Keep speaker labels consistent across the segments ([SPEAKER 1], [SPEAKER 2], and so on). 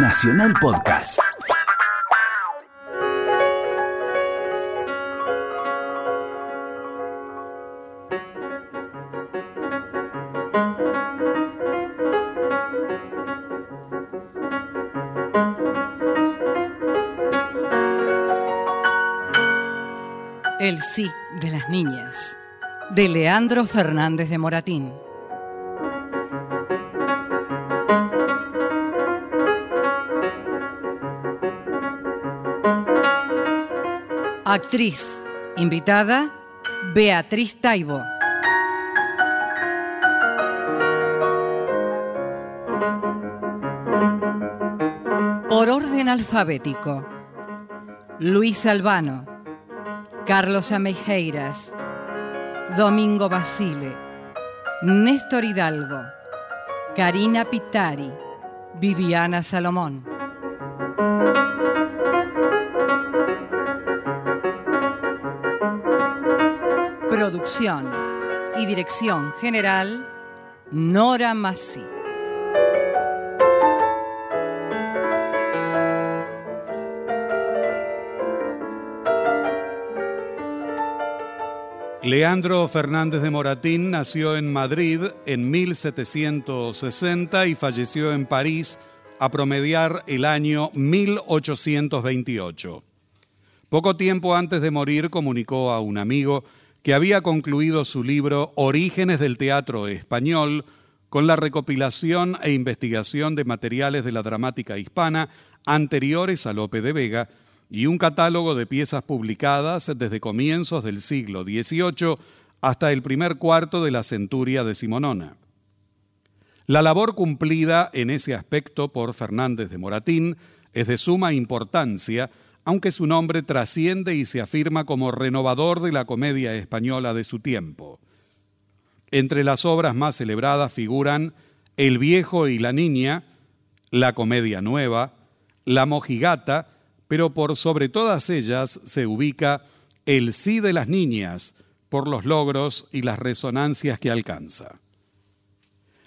[SPEAKER 1] Nacional Podcast.
[SPEAKER 2] El sí de las niñas, de Leandro Fernández de Moratín. Actriz, invitada, Beatriz Taibo. Por orden alfabético, Luis Albano, Carlos Amejeiras, Domingo Basile, Néstor Hidalgo, Karina Pitari, Viviana Salomón. Y dirección general, Nora Massi.
[SPEAKER 3] Leandro Fernández de Moratín nació en Madrid en 1760 y falleció en París a promediar el año 1828. Poco tiempo antes de morir comunicó a un amigo que había concluido su libro Orígenes del Teatro Español con la recopilación e investigación de materiales de la dramática hispana anteriores a Lope de Vega y un catálogo de piezas publicadas desde comienzos del siglo XVIII hasta el primer cuarto de la centuria decimonona. La labor cumplida en ese aspecto por Fernández de Moratín es de suma importancia, aunque su nombre trasciende y se afirma como renovador de la comedia española de su tiempo. Entre las obras más celebradas figuran El viejo y la niña, La comedia nueva, La mojigata, pero por sobre todas ellas se ubica El sí de las niñas, por los logros y las resonancias que alcanza.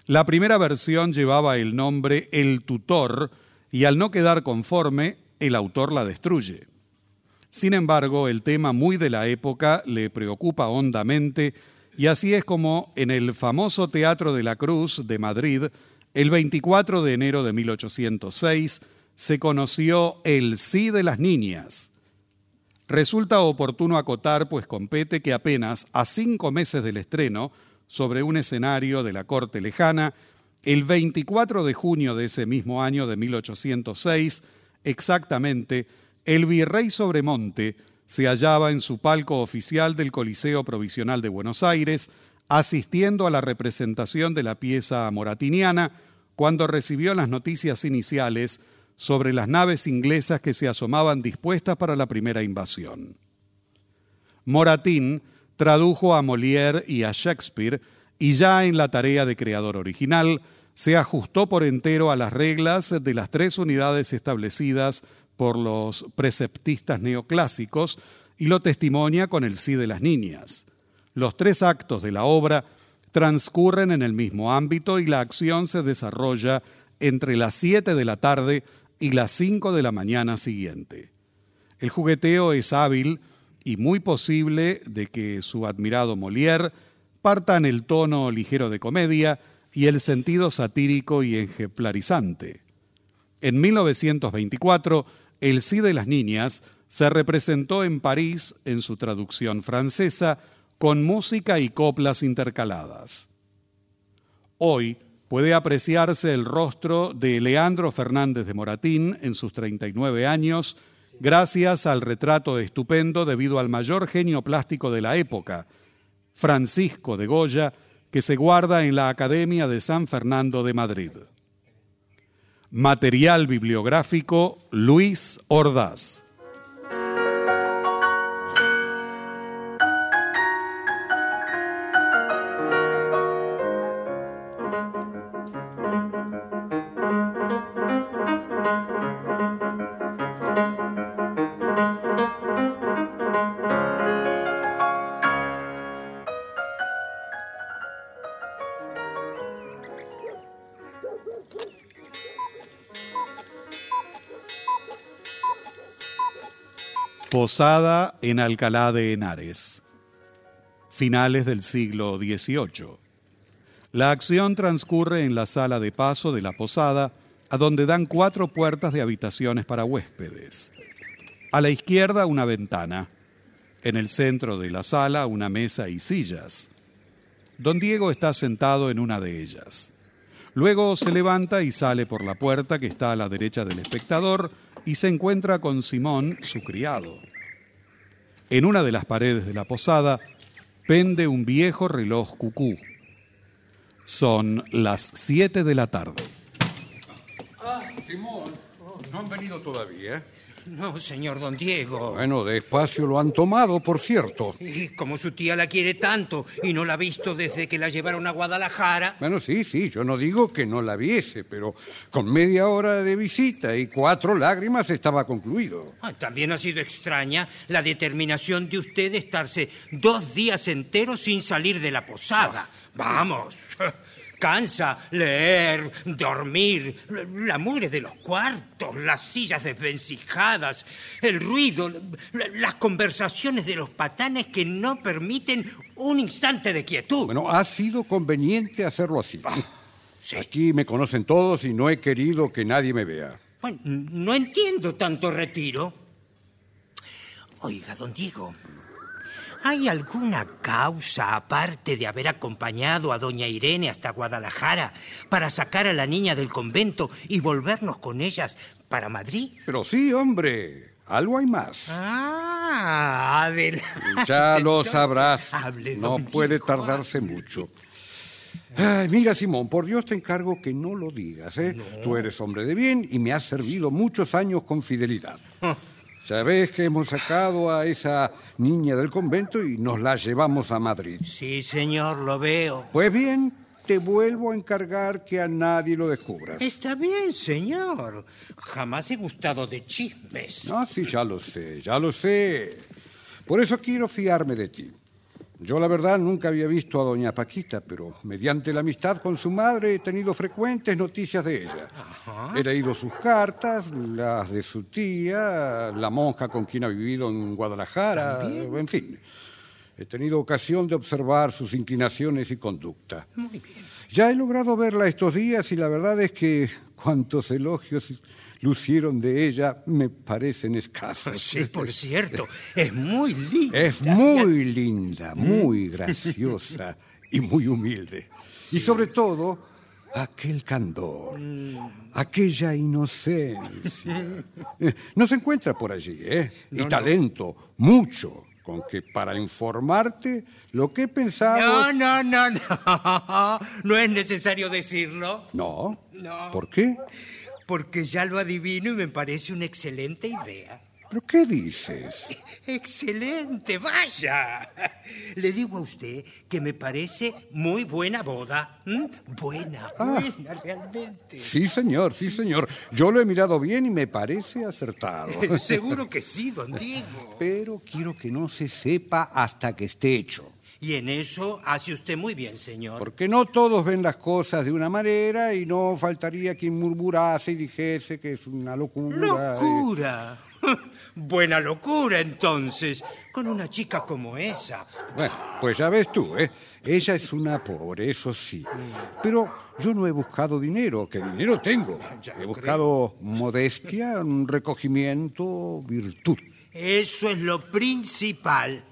[SPEAKER 3] La primera versión llevaba el nombre El tutor y al no quedar conforme, el autor la destruye. Sin embargo, el tema muy de la época le preocupa hondamente y así es como en el famoso Teatro de la Cruz de Madrid, el 24 de enero de 1806, se conoció el sí de las niñas. Resulta oportuno acotar, pues compete que apenas a cinco meses del estreno, sobre un escenario de la corte lejana, el 24 de junio de ese mismo año de 1806, exactamente, el virrey Sobremonte se hallaba en su palco oficial del Coliseo Provisional de Buenos Aires, asistiendo a la representación de la pieza moratiniana, cuando recibió las noticias iniciales sobre las naves inglesas que se asomaban dispuestas para la primera invasión. Moratín tradujo a Molière y a Shakespeare y ya en la tarea de creador original se ajustó por entero a las reglas de las tres unidades establecidas por los preceptistas neoclásicos y lo testimonia con el sí de las niñas. Los tres actos de la obra transcurren en el mismo ámbito y la acción se desarrolla entre las siete de la tarde y las cinco de la mañana siguiente. El jugueteo es hábil y muy posible de que su admirado Molière parta en el tono ligero de comedia y el sentido satírico y ejemplarizante. En 1924, El sí de las niñas se representó en París en su traducción francesa con música y coplas intercaladas. Hoy puede apreciarse el rostro de Leandro Fernández de Moratín en sus 39 años, gracias al retrato estupendo debido al mayor genio plástico de la época, Francisco de Goya, que se guarda en la Academia de San Fernando de Madrid. Material bibliográfico Luis Ordaz. Posada en Alcalá de Henares. Finales del siglo XVIII. La acción transcurre en la sala de paso de la posada, a donde dan cuatro puertas de habitaciones para huéspedes. A la izquierda una ventana. En el centro de la sala una mesa y sillas. Don Diego está sentado en una de ellas. Luego se levanta y sale por la puerta que está a la derecha del espectador y se encuentra con Simón, su criado. En una de las paredes de la posada pende un viejo reloj cucú. Son las siete de la tarde.
[SPEAKER 1] Ah, Simón, no han venido todavía.
[SPEAKER 4] No, señor don Diego.
[SPEAKER 1] Bueno, despacio lo han tomado, por cierto.
[SPEAKER 4] Y como su tía la quiere tanto y no la ha visto desde que la llevaron a Guadalajara.
[SPEAKER 1] Bueno, sí, sí, yo no digo que no la viese, pero con media hora de visita y cuatro lágrimas estaba concluido.
[SPEAKER 4] Ah, también ha sido extraña la determinación de usted de estarse dos días enteros sin salir de la posada. Vamos. Cansa leer, dormir, la mugre de los cuartos, las sillas desvencijadas, el ruido, las conversaciones de los patanes que no permiten un instante de quietud.
[SPEAKER 1] Bueno, ha sido conveniente hacerlo así.
[SPEAKER 4] Ah, sí.
[SPEAKER 1] Aquí me conocen todos y no he querido que nadie me vea.
[SPEAKER 4] Bueno, no entiendo tanto retiro. Oiga, don Diego, ¿Hay alguna causa aparte de haber acompañado a doña Irene hasta Guadalajara para sacar a la niña del convento y volvernos con ellas para Madrid?
[SPEAKER 1] Pero sí, hombre, algo hay más.
[SPEAKER 4] Ah, adelante.
[SPEAKER 1] Ya lo sabrás. No puede tardarse mucho. Ay, mira, Simón, por Dios te encargo que no lo digas, ¿eh? Tú eres hombre de bien y me has servido muchos años con fidelidad. Sabes que hemos sacado a esa niña del convento y nos la llevamos a Madrid.
[SPEAKER 4] Sí, señor, lo veo.
[SPEAKER 1] Pues bien, te vuelvo a encargar que a nadie lo descubras.
[SPEAKER 4] Está bien, señor. Jamás he gustado de chismes.
[SPEAKER 1] No, sí, ya lo sé, ya lo sé. Por eso quiero fiarme de ti. Yo, la verdad, nunca había visto a doña Paquita, pero mediante la amistad con su madre he tenido frecuentes noticias de ella. He leído sus cartas, las de su tía, la monja con quien ha vivido en Guadalajara, en fin. He tenido ocasión de observar sus inclinaciones y conducta.
[SPEAKER 4] Muy bien.
[SPEAKER 1] Ya he logrado verla estos días y la verdad es que cuantos elogios lucieron de ella me parecen escasos.
[SPEAKER 4] Sí, por cierto, es muy linda.
[SPEAKER 1] Es muy linda, muy graciosa y muy humilde. Y sobre todo, aquel candor, aquella inocencia. No se encuentra por allí, ¿eh? y talento, mucho, con que para informarte lo que he pensado...
[SPEAKER 4] No, no, no, no. No es necesario decirlo.
[SPEAKER 1] No.
[SPEAKER 4] No.
[SPEAKER 1] ¿Por qué?
[SPEAKER 4] Porque ya lo adivino y me parece una excelente idea.
[SPEAKER 1] ¿Pero qué dices?
[SPEAKER 4] Excelente, vaya. Le digo a usted que me parece muy buena boda. Buena, buena, realmente.
[SPEAKER 1] Sí, señor, sí, señor. Yo lo he mirado bien y me parece acertado.
[SPEAKER 4] Seguro que sí, don Diego.
[SPEAKER 1] Pero quiero que no se sepa hasta que esté hecho.
[SPEAKER 4] Y en eso hace usted muy bien, señor.
[SPEAKER 1] Porque no todos ven las cosas de una manera y no faltaría quien murmurase y dijese que es una locura.
[SPEAKER 4] ¡Locura! Buena locura, entonces, con una chica como esa.
[SPEAKER 1] Bueno, pues ya ves tú, ¿eh? Ella es una pobre, eso sí. Pero yo no he buscado dinero, que dinero tengo. He buscado modestia, un recogimiento, virtud.
[SPEAKER 4] Eso es lo principal.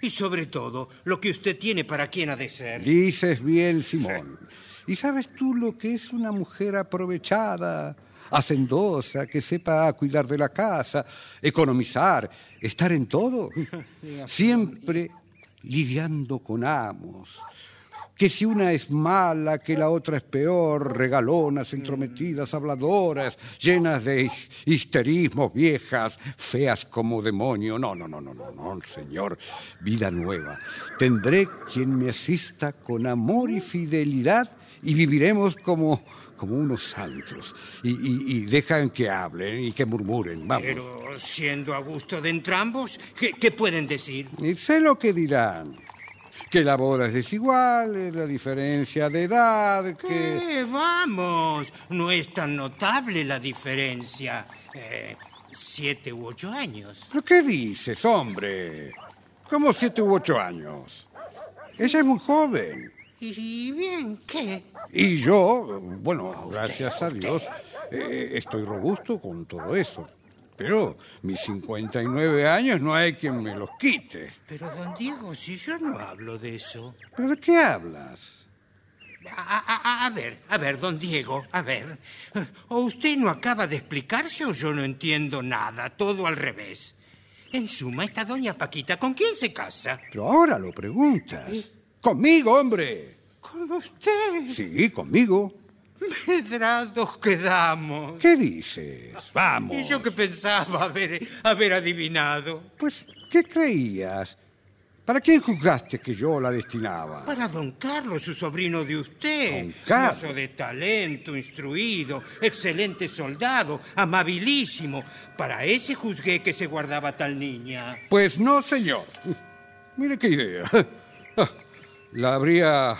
[SPEAKER 4] Y sobre todo, lo que usted tiene para quien ha de ser.
[SPEAKER 1] Dices bien, Simón. ¿Y sabes tú lo que es una mujer aprovechada, hacendosa, que sepa cuidar de la casa, economizar, estar en todo? Siempre lidiando con amos. Que si una es mala, que la otra es peor, regalonas, entrometidas, habladoras, llenas de histerismos, viejas, feas como demonio. No, no, no, no, no, no, señor. Vida nueva. Tendré quien me asista con amor y fidelidad y viviremos como, como unos santos. Y, y- y dejan que hablen y que murmuren. Vamos.
[SPEAKER 4] Pero siendo a gusto de entrambos, ¿qué, qué pueden decir?
[SPEAKER 1] Y sé lo que dirán. Que la boda es desigual, eh, la diferencia de edad, que...
[SPEAKER 4] ¿Qué? Vamos, no es tan notable la diferencia. Eh, siete u ocho años.
[SPEAKER 1] ¿Pero qué dices, hombre? ¿Cómo siete u ocho años? Ella es muy joven.
[SPEAKER 4] ¿Y bien qué?
[SPEAKER 1] Y yo, bueno, gracias a Dios, eh, estoy robusto con todo eso. Pero mis 59 años no hay quien me los quite.
[SPEAKER 4] Pero, don Diego, si yo no hablo de eso.
[SPEAKER 1] ¿Pero de qué hablas?
[SPEAKER 4] A, a- a ver, a ver, don Diego, a ver. O usted no acaba de explicarse o yo no entiendo nada, todo al revés. En suma, esta doña Paquita, ¿con quién se casa?
[SPEAKER 1] Pero ahora lo preguntas. Conmigo, hombre.
[SPEAKER 4] Con usted.
[SPEAKER 1] Sí, conmigo.
[SPEAKER 4] Medrados quedamos.
[SPEAKER 1] ¿Qué dices? Vamos.
[SPEAKER 4] Y yo que pensaba haber, haber adivinado.
[SPEAKER 1] Pues, ¿qué creías? ¿Para quién juzgaste que yo la destinaba?
[SPEAKER 4] Para don Carlos, su sobrino de usted.
[SPEAKER 1] Don Carlos.
[SPEAKER 4] Mozo de talento, instruido, excelente soldado, amabilísimo. Para ese juzgué que se guardaba tal niña.
[SPEAKER 1] Pues no, señor. Mire qué idea. Ah, La habría,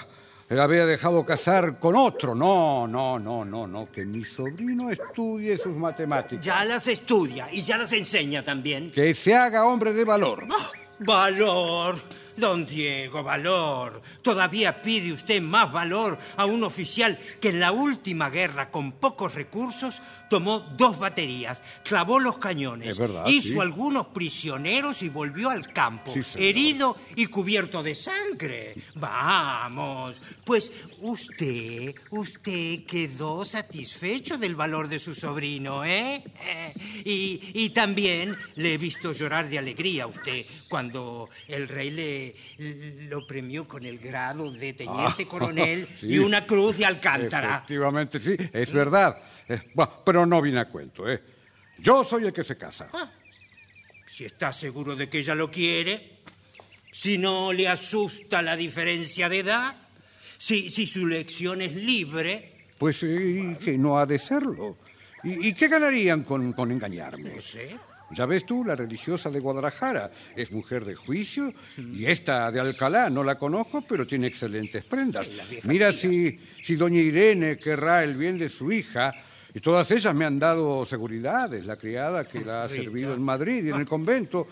[SPEAKER 1] la habría dejado casar con otro. No, no, no, no, no. Que mi sobrino estudie sus matemáticas.
[SPEAKER 4] Ya las estudia y ya las enseña también.
[SPEAKER 1] Que se haga hombre de valor.
[SPEAKER 4] ¡Ah! Valor, don Diego, valor. Todavía pide usted más valor a un oficial que en la última guerra, con pocos recursos, tomó dos baterías, clavó los cañones,
[SPEAKER 1] verdad,
[SPEAKER 4] hizo
[SPEAKER 1] sí.
[SPEAKER 4] algunos prisioneros y volvió al campo,
[SPEAKER 1] Sí,
[SPEAKER 4] herido y cubierto de sangre. Vamos, pues usted, usted quedó satisfecho del valor de su sobrino, ¿eh? Eh, Y, y también le he visto llorar de alegría a usted cuando el rey le lo premió con el grado de teniente
[SPEAKER 1] Ah,
[SPEAKER 4] coronel
[SPEAKER 1] sí.
[SPEAKER 4] y una cruz de alcántara.
[SPEAKER 1] Efectivamente, sí, es verdad. Eh, pero no viene a cuento, ¿eh? Yo soy el que se casa.
[SPEAKER 4] Ah, Si está seguro de que ella lo quiere, si no le asusta la diferencia de edad, si, si su elección es libre,
[SPEAKER 1] Pues eh, que no ha de serlo. ¿Y, y qué ganarían con, con engañarme?
[SPEAKER 4] no sé.
[SPEAKER 1] Ya ves tú, la religiosa de Guadalajara es mujer de juicio y esta de Alcalá no la conozco, pero tiene excelentes prendas. Mira si, si doña Irene querrá el bien de su hija. Y todas ellas me han dado seguridades. La criada que la ha servido en Madrid y en el convento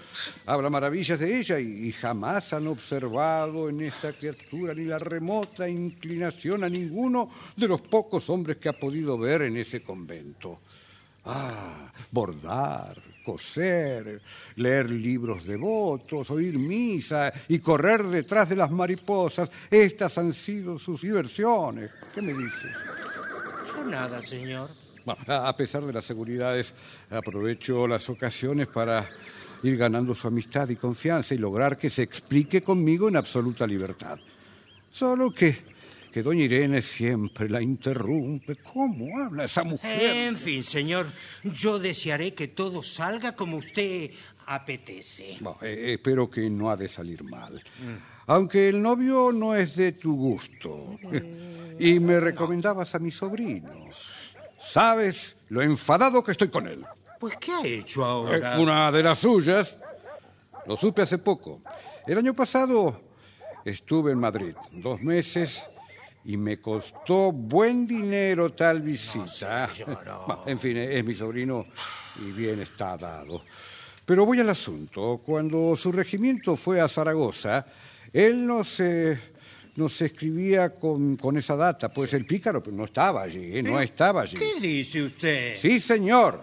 [SPEAKER 1] habla maravillas de ella y, y jamás han observado en esta criatura ni la remota inclinación a ninguno de los pocos hombres que ha podido ver en ese convento. Ah, bordar, coser, leer libros devotos, oír misa y correr detrás de las mariposas. Estas han sido sus diversiones. ¿Qué me dices?
[SPEAKER 4] Yo nada, señor.
[SPEAKER 1] Bueno, a a pesar de las seguridades, aprovecho las ocasiones para ir ganando su amistad y confianza y lograr que se explique conmigo en absoluta libertad. Solo que, que doña Irene siempre la interrumpe. ¿Cómo habla esa mujer?
[SPEAKER 4] En fin, señor, yo desearé que todo salga como usted apetece.
[SPEAKER 1] Bueno, eh, espero que no ha de salir mal. Aunque el novio no es de tu gusto. Y me recomendabas a mi sobrino. ¿Sabes lo enfadado que estoy con él?
[SPEAKER 4] Pues, ¿qué ha hecho
[SPEAKER 1] Eh,
[SPEAKER 4] ahora?
[SPEAKER 1] Una de las suyas. Lo supe hace poco. El año pasado estuve en Madrid dos meses y me costó buen dinero tal visita. Bah, en fin, es mi sobrino y bien está dado. Pero voy al asunto. Cuando su regimiento fue a Zaragoza, él no se, no se escribía con, con esa data, pues el pícaro no estaba allí, ¿eh? no estaba allí.
[SPEAKER 4] ¿Qué dice usted?
[SPEAKER 1] Sí, señor.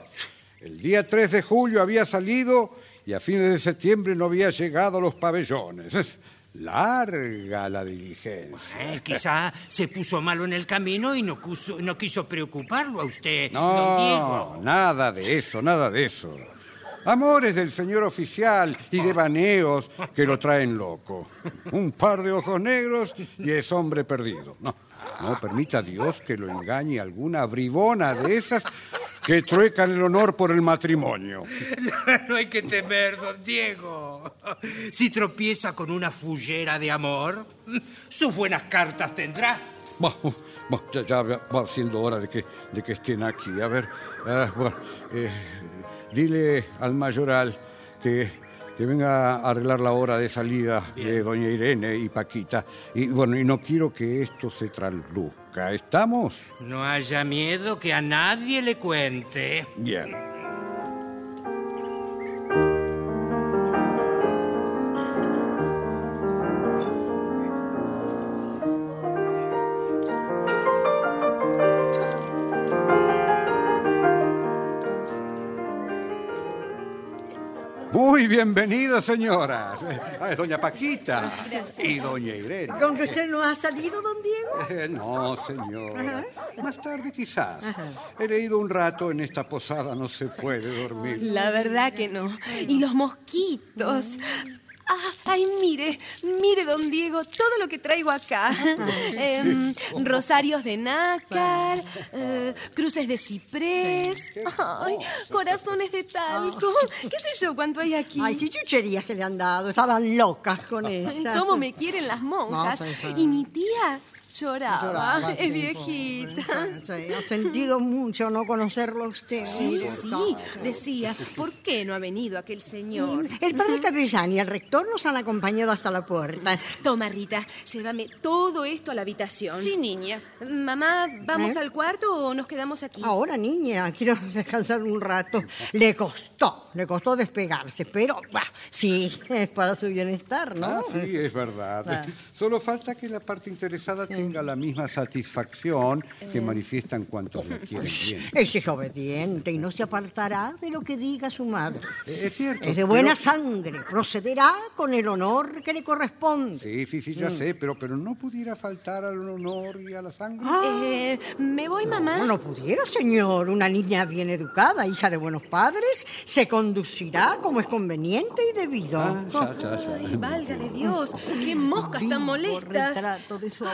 [SPEAKER 1] El día 3 de julio había salido y a fines de septiembre no había llegado a los pabellones. Larga la diligencia.
[SPEAKER 4] Eh, quizá se puso malo en el camino y no, quiso preocuparlo a usted, don
[SPEAKER 1] No,
[SPEAKER 4] Diego.
[SPEAKER 1] nada de eso, nada de eso. Amores del señor oficial y devaneos que lo traen loco. Un par de ojos negros y es hombre perdido. No, no permita Dios que lo engañe alguna bribona de esas que truecan el honor por el matrimonio.
[SPEAKER 4] No hay que temer, don Diego. Si tropieza con una fullera de amor, sus buenas cartas tendrá.
[SPEAKER 1] Bueno, bueno, ya, ya va siendo hora de que, de que estén aquí. A ver, ah, bueno, eh, dile al mayoral que, que venga a arreglar la hora de salida de doña Irene y Paquita. Y bueno, y no quiero que esto se trasluzca. ¿Estamos?
[SPEAKER 4] No haya miedo que a nadie le cuente.
[SPEAKER 1] Bien. Muy bienvenido, señoras. Ah, es doña Paquita y doña Irene.
[SPEAKER 5] ¿Con que usted no ha salido, don Diego?
[SPEAKER 1] Eh, no, señora. Más tarde quizás. He leído un rato en esta posada, no se puede dormir.
[SPEAKER 6] La verdad que no. Y los mosquitos. Ah, ay, mire, mire, don Diego, todo lo que traigo acá. Em, rosarios de nácar, eh, cruces de ciprés, ay, corazones de talco. ¿Qué sé yo cuánto hay aquí?
[SPEAKER 5] Ay, sí, chucherías que le han dado. Estaban locas con ella.
[SPEAKER 6] ¿Cómo me quieren las monjas? Y mi tía lloraba,
[SPEAKER 5] Lloraba, sí,
[SPEAKER 6] es viejita.
[SPEAKER 5] Sí, ha sentido mucho no conocerlo a usted.
[SPEAKER 6] Sí,
[SPEAKER 5] mire.
[SPEAKER 6] sí, decía, ¿por qué no ha venido aquel señor?
[SPEAKER 5] El padre Capellán y el rector nos han acompañado hasta la puerta.
[SPEAKER 6] Toma, Rita, llévame todo esto a la habitación.
[SPEAKER 2] Sí, niña.
[SPEAKER 6] Mamá, ¿vamos
[SPEAKER 5] ¿Eh?
[SPEAKER 6] al cuarto o nos quedamos aquí?
[SPEAKER 5] Ahora, niña, quiero descansar un rato. Le costó, le costó despegarse, pero bah, sí, es para su bienestar, ¿no?
[SPEAKER 1] Ah, sí, es verdad.
[SPEAKER 5] Ah.
[SPEAKER 1] Solo falta que la parte interesada tenga la misma satisfacción que manifiestan cuantos la quieren bien.
[SPEAKER 5] Ese es obediente y no se apartará de lo que diga su madre.
[SPEAKER 1] Eh, Es cierto.
[SPEAKER 5] Es de buena
[SPEAKER 1] pero-
[SPEAKER 5] sangre, procederá con el honor que le corresponde.
[SPEAKER 1] Sí, sí, sí, ya sé, pero, pero no pudiera faltar al honor y a la sangre.
[SPEAKER 6] Eh, ¿Me voy, mamá?
[SPEAKER 5] No, no pudiera, señor. Una niña bien educada, hija de buenos padres, se conducirá como es conveniente y debido.
[SPEAKER 1] Ah, ya, ya, ya.
[SPEAKER 6] Ay, válgame Dios, qué moscas tan molestas.
[SPEAKER 5] retrato de su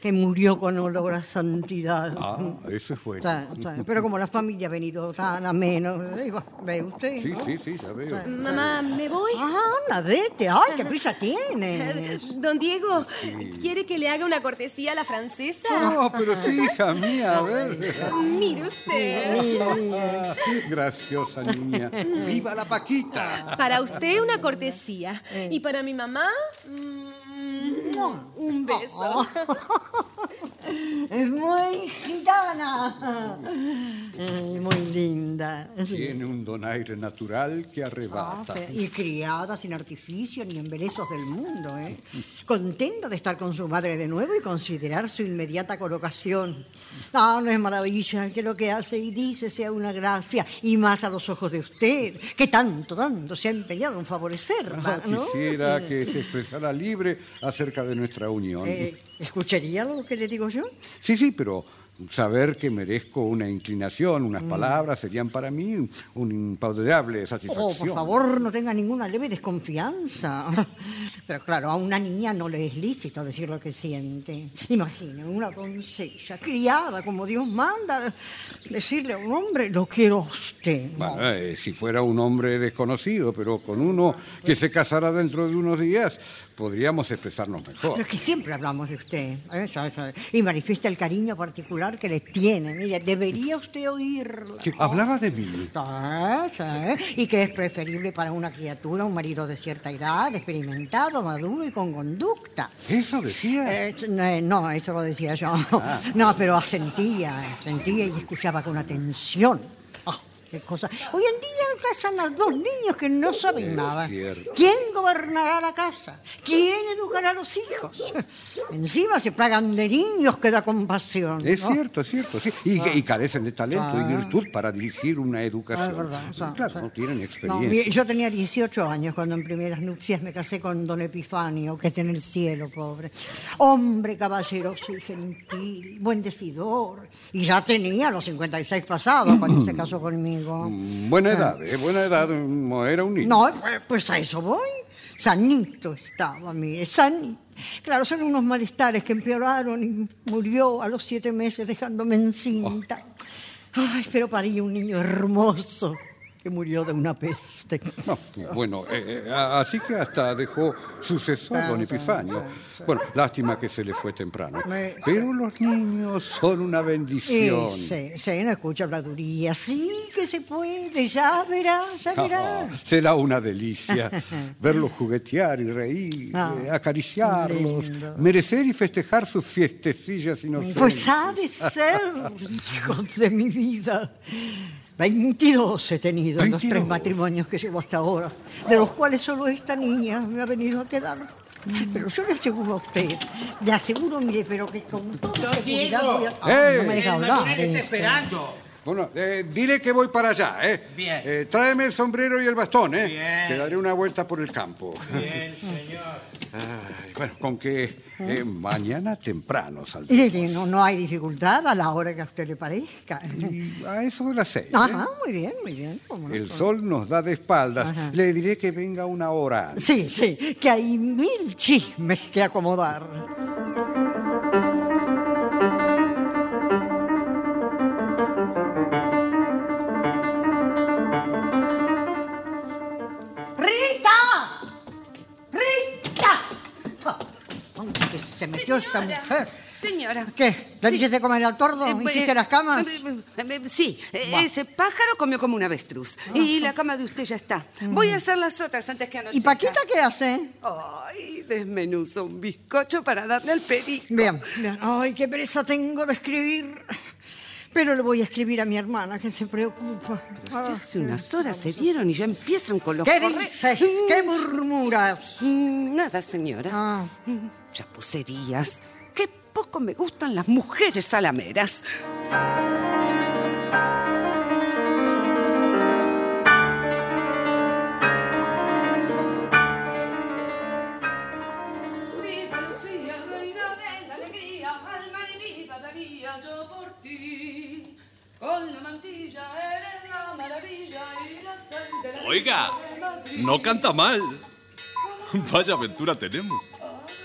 [SPEAKER 5] que murió con olor a santidad.
[SPEAKER 1] Ah, eso es bueno.
[SPEAKER 5] Pero como la familia ha venido tan a menos, eh, ve usted.
[SPEAKER 1] Sí,
[SPEAKER 5] ¿no?
[SPEAKER 1] sí, sí, ya veo.
[SPEAKER 6] Mamá, ¿me voy?
[SPEAKER 5] Ah, anda, vete. Ay, qué prisa tienes.
[SPEAKER 6] Don Diego, ¿quiere que le haga una cortesía a la francesa?
[SPEAKER 1] No, pero sí, hija mía, a ver.
[SPEAKER 6] Mire usted.
[SPEAKER 1] Ah, graciosa niña. ¡Viva la Paquita!
[SPEAKER 6] Para usted una cortesía. Y para mi mamá, mm, un beso.
[SPEAKER 5] Es muy gitana. Ay, muy linda.
[SPEAKER 1] Tiene un donaire natural que
[SPEAKER 5] Ah,
[SPEAKER 1] arrebata.
[SPEAKER 5] sí, Y criada sin artificio ni embelezos del mundo, ¿eh? Contenta de estar con su madre de nuevo y considerar su inmediata colocación. Ah, no es maravilla que lo que hace y dice sea una gracia, y más a los ojos de usted, que tanto, tanto se ha empeñado en favorecerla,
[SPEAKER 1] Ah,
[SPEAKER 5] ¿no?
[SPEAKER 1] Quisiera que se expresara libre acerca de nuestra unión.
[SPEAKER 5] Eh, ¿Escucharía lo que le digo yo?
[SPEAKER 1] Sí, sí, pero saber que merezco una inclinación, unas palabras, serían para mí un impauderable satisfacción.
[SPEAKER 5] Oh, por favor, no tenga ninguna leve desconfianza. Pero claro, a una niña no le es lícito decir lo que siente. Imagine, una doncella criada como Dios manda, decirle a un hombre, lo quiero a usted. No.
[SPEAKER 1] Bueno, eh, si fuera un hombre desconocido, pero con uno que se casará dentro de unos días, podríamos expresarnos
[SPEAKER 5] Pero
[SPEAKER 1] mejor.
[SPEAKER 5] es que siempre hablamos de usted. Eso, eso. Y manifiesta el cariño particular que le tiene. Mire, debería usted oírla.
[SPEAKER 1] Hablaba de mí.
[SPEAKER 5] Sí, sí. Y que es preferible para una criatura un marido de cierta edad, experimentado, maduro y con conducta.
[SPEAKER 1] Eso decía.
[SPEAKER 5] Eh, no, no, eso lo decía yo. No, pero asentía, asentía y escuchaba con atención. Ah, qué cosa. Hoy en día casan a dos niños que no saben
[SPEAKER 1] Es
[SPEAKER 5] nada.
[SPEAKER 1] cierto.
[SPEAKER 5] ¿Quién gobernará la casa? ¿Quién educará a los hijos? Encima se plagan de niños que da compasión.
[SPEAKER 1] Es
[SPEAKER 5] ¿no?
[SPEAKER 1] cierto, es cierto, sí. Y, y carecen de talento y
[SPEAKER 5] Ah.
[SPEAKER 1] virtud para dirigir una
[SPEAKER 5] Ah,
[SPEAKER 1] educación.
[SPEAKER 5] es verdad. o sea,
[SPEAKER 1] claro,
[SPEAKER 5] o sea,
[SPEAKER 1] no tienen experiencia.
[SPEAKER 5] yo tenía 18 años cuando en primeras nupcias me casé con don Epifanio, que está en el cielo, pobre. Hombre caballeroso y gentil, buen decidor. Y ya tenía los 56 pasados cuando se casó conmigo.
[SPEAKER 1] Mm, Buena edad, eh, buena edad, era un niño.
[SPEAKER 5] No, pues a eso voy. Sanito estaba, mire, sanito. Claro, son unos malestares que empeoraron y murió a los siete meses dejándome encinta. Ay, pero parí un niño hermoso que murió de una peste.
[SPEAKER 1] No, bueno, eh, eh, así que hasta dejó sucesor don Epifanio. Bueno, lástima que se le fue temprano.
[SPEAKER 5] Me-
[SPEAKER 1] Pero los niños son una bendición.
[SPEAKER 5] sí, sí, no escucha habladuría. Sí que se puede, ya verá, ya verá.
[SPEAKER 1] Ah, será una delicia verlos juguetear y reír,
[SPEAKER 5] Ah,
[SPEAKER 1] eh, acariciarlos,
[SPEAKER 5] lindo.
[SPEAKER 1] merecer y festejar sus fiestecillas inocentes.
[SPEAKER 5] Pues ha de ser, hijos de mi vida. 22 he tenido en los
[SPEAKER 1] 22.
[SPEAKER 5] tres matrimonios que llevo hasta ahora, de los cuales solo esta niña me ha venido a quedar. Pero yo le aseguro a usted, le aseguro, mire, pero que con toda
[SPEAKER 4] Don
[SPEAKER 5] seguridad voy a... Ah,
[SPEAKER 1] ¡Eh!
[SPEAKER 5] no me deja
[SPEAKER 4] El
[SPEAKER 5] hablar.
[SPEAKER 4] Está
[SPEAKER 5] este.
[SPEAKER 4] esperando.
[SPEAKER 1] Bueno, eh, dile que voy para allá, ¿eh?
[SPEAKER 4] Bien.
[SPEAKER 1] Eh, tráeme el sombrero y el bastón, ¿eh?
[SPEAKER 4] Bien.
[SPEAKER 1] Te daré una vuelta por el campo.
[SPEAKER 4] Bien, señor.
[SPEAKER 1] Ay, bueno, con que eh, mañana temprano saldré.
[SPEAKER 5] Y no, no hay dificultad a la hora que a usted le parezca.
[SPEAKER 1] Y a eso de las seis. ¿eh?
[SPEAKER 5] Ajá, muy bien, muy bien.
[SPEAKER 1] El sol nos da de espaldas.
[SPEAKER 5] Ajá.
[SPEAKER 1] Le diré que venga una hora antes.
[SPEAKER 5] Sí, sí, que hay mil chismes que acomodar. Se metió esta mujer?
[SPEAKER 7] Señora.
[SPEAKER 5] ¿Qué? ¿Le dijiste comer al tordo?
[SPEAKER 7] Eh,
[SPEAKER 5] ¿Hiciste
[SPEAKER 7] eh,
[SPEAKER 5] las camas?
[SPEAKER 7] eh, eh, Sí, eh,
[SPEAKER 5] Va.
[SPEAKER 7] ese pájaro comió como un avestruz. Y la cama de usted ya está. Voy a hacer las otras antes que anochezca.
[SPEAKER 5] ¿Y Paquita qué hace?
[SPEAKER 7] Ay, desmenuzo un bizcocho para darle al perico.
[SPEAKER 5] Bien, bien. Ay, qué pereza tengo de escribir. Pero le voy a escribir a mi hermana, que se preocupa.
[SPEAKER 7] Hace unas horas se vieron y ya empiezan con los
[SPEAKER 5] ¿Qué dices? ¿Qué murmuras?
[SPEAKER 7] Mm, Nada, señora.
[SPEAKER 5] Ah.
[SPEAKER 7] Mm, Chapucerías. Qué poco me gustan las mujeres salameras.
[SPEAKER 8] Viva Lucía, reina de la alegría, alma y vida daría yo por ti. Con la mantilla eres la maravilla y la sal
[SPEAKER 9] Oiga, no canta mal. Vaya aventura tenemos.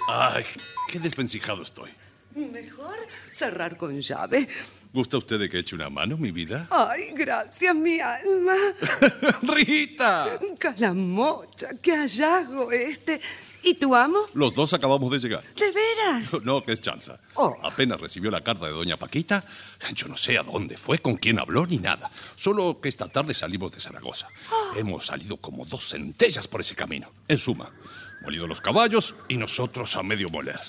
[SPEAKER 9] Ay, qué desvencijado estoy.
[SPEAKER 7] Mejor cerrar con llave.
[SPEAKER 9] ¿Gusta usted de que eche una mano, mi vida?
[SPEAKER 7] Ay, gracias, mi alma.
[SPEAKER 9] ¡Rita!
[SPEAKER 7] Calamocha, qué hallazgo este. ¿Y tu amo?
[SPEAKER 9] Los dos acabamos de llegar.
[SPEAKER 7] ¿De veras?
[SPEAKER 9] No, que es chanza.
[SPEAKER 7] Oh.
[SPEAKER 9] Apenas recibió la carta de doña Paquita, yo no sé a dónde fue, con quién habló, ni nada. Solo que esta tarde salimos de Zaragoza. Hemos salido como dos centellas por ese camino. En suma, molido los caballos y nosotros a medio moler.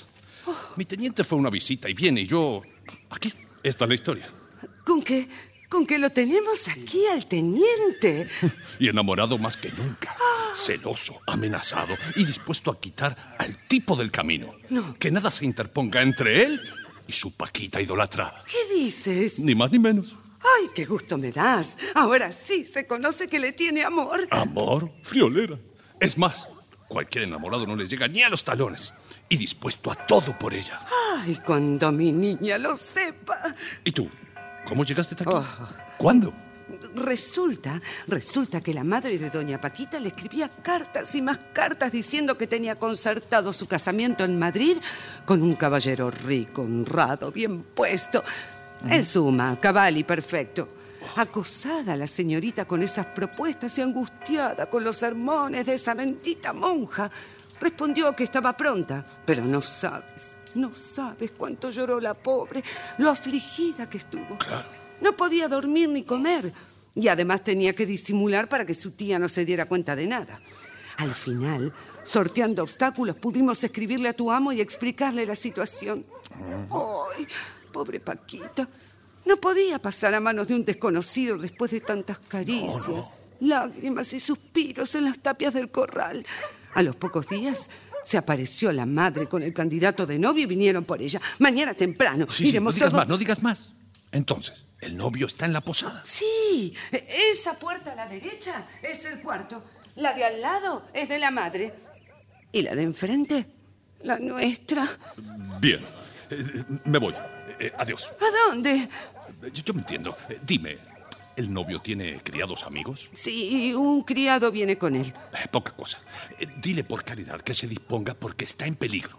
[SPEAKER 9] Mi teniente fue a una visita y viene y yo... Aquí, esta es la historia.
[SPEAKER 7] ¿Con qué? ¿Con qué lo tenemos aquí al teniente?
[SPEAKER 9] Y enamorado más que nunca. Celoso, amenazado y dispuesto a quitar al tipo del camino. Que nada se interponga entre él y su Paquita idolatrada.
[SPEAKER 7] ¿Qué dices?
[SPEAKER 9] Ni más ni menos.
[SPEAKER 7] Ay, qué gusto me das. Ahora sí se conoce que le tiene amor.
[SPEAKER 9] Amor, friolera. Es más, cualquier enamorado no le llega ni a los talones. Y dispuesto a todo por ella.
[SPEAKER 7] Ay, cuando mi niña lo sepa.
[SPEAKER 9] ¿Y tú? ¿Cómo llegaste hasta aquí?
[SPEAKER 7] Oh.
[SPEAKER 9] ¿Cuándo?
[SPEAKER 7] Resulta, resulta que la madre de doña Paquita le escribía cartas y más cartas diciendo que tenía concertado su casamiento en Madrid con un caballero rico, honrado, bien puesto. En suma, cabal y perfecto. Acosada la señorita con esas propuestas y angustiada con los sermones de esa bendita monja, respondió que estaba pronta, pero no sabes, no sabes cuánto lloró la pobre, lo afligida que estuvo. No podía dormir ni comer. Y además tenía que disimular para que su tía no se diera cuenta de nada. Al final, sorteando obstáculos, pudimos escribirle a tu amo y explicarle la situación. ¡Ay, pobre Paquita! No podía pasar a manos de un desconocido después de tantas caricias, lágrimas y suspiros en las tapias del corral. A los pocos días se apareció la madre con el candidato de novio y vinieron por ella. Mañana temprano
[SPEAKER 9] Sí, sí, no digas más, no digas más. Entonces, el novio está en la posada.
[SPEAKER 7] Sí, esa puerta a la derecha es el cuarto. La de al lado es de la madre. Y la de enfrente, la nuestra.
[SPEAKER 9] Bien, eh, me voy. Eh, adiós.
[SPEAKER 7] ¿A dónde?
[SPEAKER 9] Yo, yo me entiendo. Eh, dime, ¿el novio tiene criados amigos?
[SPEAKER 7] Sí, un criado viene con él.
[SPEAKER 9] Eh, poca cosa. Eh, dile por caridad que se disponga porque está en peligro.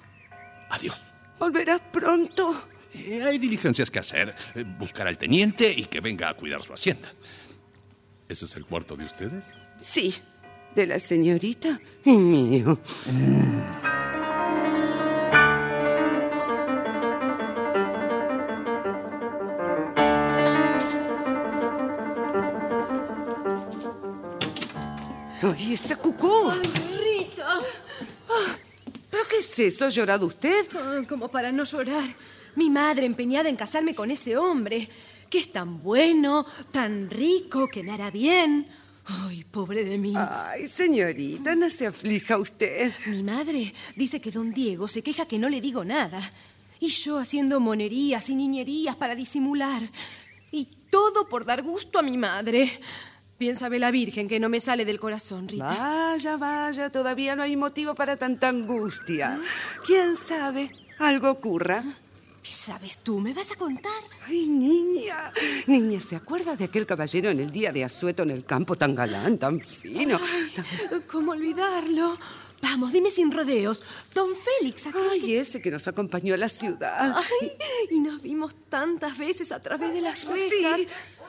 [SPEAKER 9] Adiós.
[SPEAKER 7] ¿Volverás pronto?
[SPEAKER 9] Eh, hay diligencias que hacer. Buscar al teniente y que venga a cuidar su hacienda. ¿Ese es el cuarto de ustedes?
[SPEAKER 7] Sí, de la señorita y mío. ¡Ay, es eso? ¿Ha llorado usted?
[SPEAKER 6] Ah, como para no llorar. Mi madre empeñada en casarme con ese hombre, que es tan bueno, tan rico, que me hará bien. Ay, pobre de mí.
[SPEAKER 7] Ay, señorita, no se aflija usted.
[SPEAKER 6] Mi madre dice que don Diego se queja que no le digo nada. Y yo haciendo monerías y niñerías para disimular. Y todo por dar gusto a mi madre. Bien sabe la Virgen que no me sale del corazón, Rita.
[SPEAKER 7] Vaya, vaya, todavía no hay motivo para tanta angustia. ¿Quién sabe? Algo ocurra.
[SPEAKER 6] ¿Qué sabes tú? ¿Me vas a contar?
[SPEAKER 7] Ay, niña, niña, ¿se acuerda de aquel caballero en el día de asueto en el campo tan galán, tan fino? tan-
[SPEAKER 6] ¿Cómo olvidarlo? Vamos, dime sin rodeos. Don Félix, aquel
[SPEAKER 7] Ay,
[SPEAKER 6] que-
[SPEAKER 7] ese que nos acompañó a la ciudad.
[SPEAKER 6] Ay, y nos vimos tantas veces a través de las rejas.
[SPEAKER 7] Sí.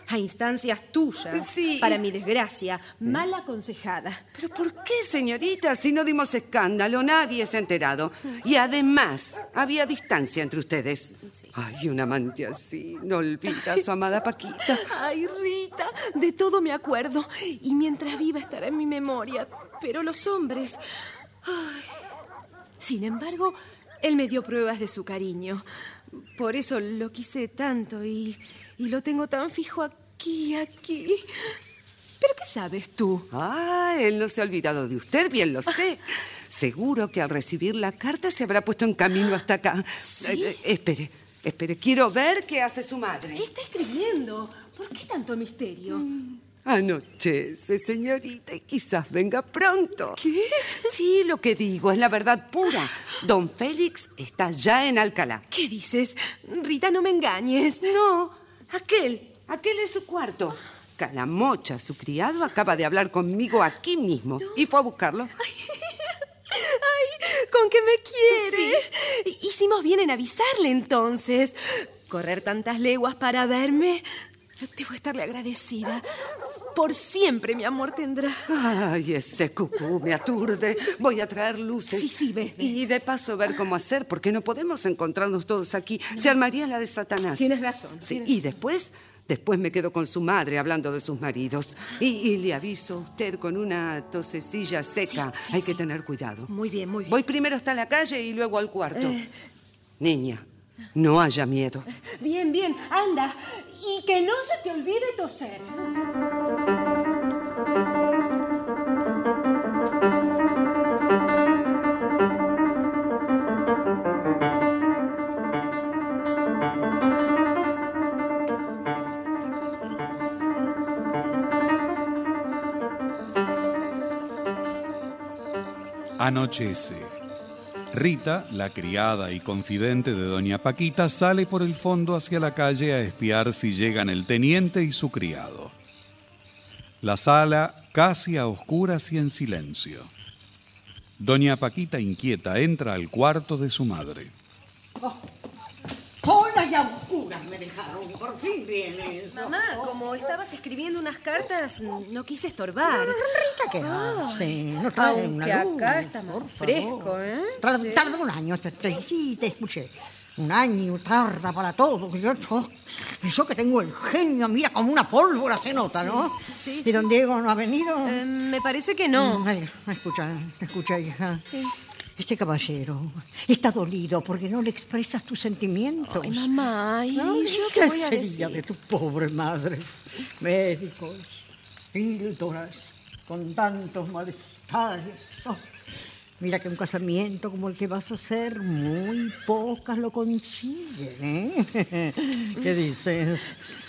[SPEAKER 6] A instancias tuyas.
[SPEAKER 7] Sí.
[SPEAKER 6] Para mi desgracia, mal aconsejada.
[SPEAKER 7] ¿Pero por qué, señorita? Si no dimos escándalo, nadie se ha enterado. Y además, había distancia entre ustedes. Ay, un amante así no olvida a su amada Paquita.
[SPEAKER 6] Ay, Rita, de todo me acuerdo. Y mientras viva estará en mi memoria. Pero los hombres. ay. Sin embargo, él me dio pruebas de su cariño. Por eso lo quise tanto y, y lo tengo tan fijo aquí, aquí. ¿Pero qué sabes tú?
[SPEAKER 7] Ah, él no se ha olvidado de usted, bien lo sé. Seguro que al recibir la carta se habrá puesto en camino hasta acá. Eh, eh, espere, espere, quiero ver qué hace su madre.
[SPEAKER 6] Está escribiendo. ¿Por qué tanto misterio?
[SPEAKER 7] Anochece, señorita, y quizás venga pronto. ¿Qué? Sí, lo que digo es la verdad pura. Don Félix está ya en Alcalá.
[SPEAKER 6] ¿Qué dices? Rita, no me engañes.
[SPEAKER 7] No, aquel, aquel es su cuarto. Calamocha, su criado, acaba de hablar conmigo aquí mismo y fue a buscarlo.
[SPEAKER 6] Ay, con que me quiere. Hicimos bien en avisarle entonces. Correr tantas leguas para verme. Debo estarle agradecida. Por siempre mi amor tendrá.
[SPEAKER 7] Ay, ese cucú me aturde. Voy a traer luces.
[SPEAKER 6] Sí, sí, ve.
[SPEAKER 7] Y de paso ver cómo hacer, porque no podemos encontrarnos todos aquí. Se armaría la de Satanás.
[SPEAKER 6] Tienes razón,
[SPEAKER 7] Sí,
[SPEAKER 6] tienes
[SPEAKER 7] y después, después me quedo con su madre hablando de sus maridos. Y, y le aviso a usted con una tosecilla seca.
[SPEAKER 6] Sí, sí,
[SPEAKER 7] Hay
[SPEAKER 6] sí.
[SPEAKER 7] que tener cuidado.
[SPEAKER 6] Muy bien, muy bien.
[SPEAKER 7] Voy primero hasta la calle y luego al cuarto.
[SPEAKER 6] Eh.
[SPEAKER 7] Niña, no haya miedo.
[SPEAKER 6] Bien, bien, anda. Y que no se te olvide toser.
[SPEAKER 3] Anochece. Rita, la criada y confidente de doña Paquita, sale por el fondo hacia la calle a espiar si llegan el teniente y su criado. La sala casi a oscuras y en silencio. Doña Paquita inquieta entra al cuarto de su madre.
[SPEAKER 5] Oscuras me dejaron. Por fin vienes.
[SPEAKER 6] Mamá, como estabas escribiendo unas cartas, no quise estorbar.
[SPEAKER 5] Rica que hace. No trae
[SPEAKER 6] Aunque
[SPEAKER 5] una luz,
[SPEAKER 6] acá está más
[SPEAKER 5] por
[SPEAKER 6] fresco,
[SPEAKER 5] favor.
[SPEAKER 6] ¿eh?
[SPEAKER 5] Tarda,
[SPEAKER 6] Sí.
[SPEAKER 5] tarda un año. sí, te escuché. Un año tarda para todo. Yo, yo, yo que tengo el genio, mira, como una pólvora se nota, ¿no?
[SPEAKER 6] sí,
[SPEAKER 5] ¿Y
[SPEAKER 6] sí.
[SPEAKER 5] don Diego no ha venido?
[SPEAKER 6] Eh, me parece que no.
[SPEAKER 5] Ay, escucha, escucha, hija. Este caballero está dolido porque no le expresas tus sentimientos.
[SPEAKER 6] Ay, mamá, ¿y yo
[SPEAKER 5] ¿Qué
[SPEAKER 6] voy a
[SPEAKER 5] sería
[SPEAKER 6] decir?
[SPEAKER 5] de tu pobre madre? Médicos, píldoras, con tantos malestares. Oh, mira que un casamiento como el que vas a hacer, muy pocas lo consiguen, ¿eh? ¿Qué dices?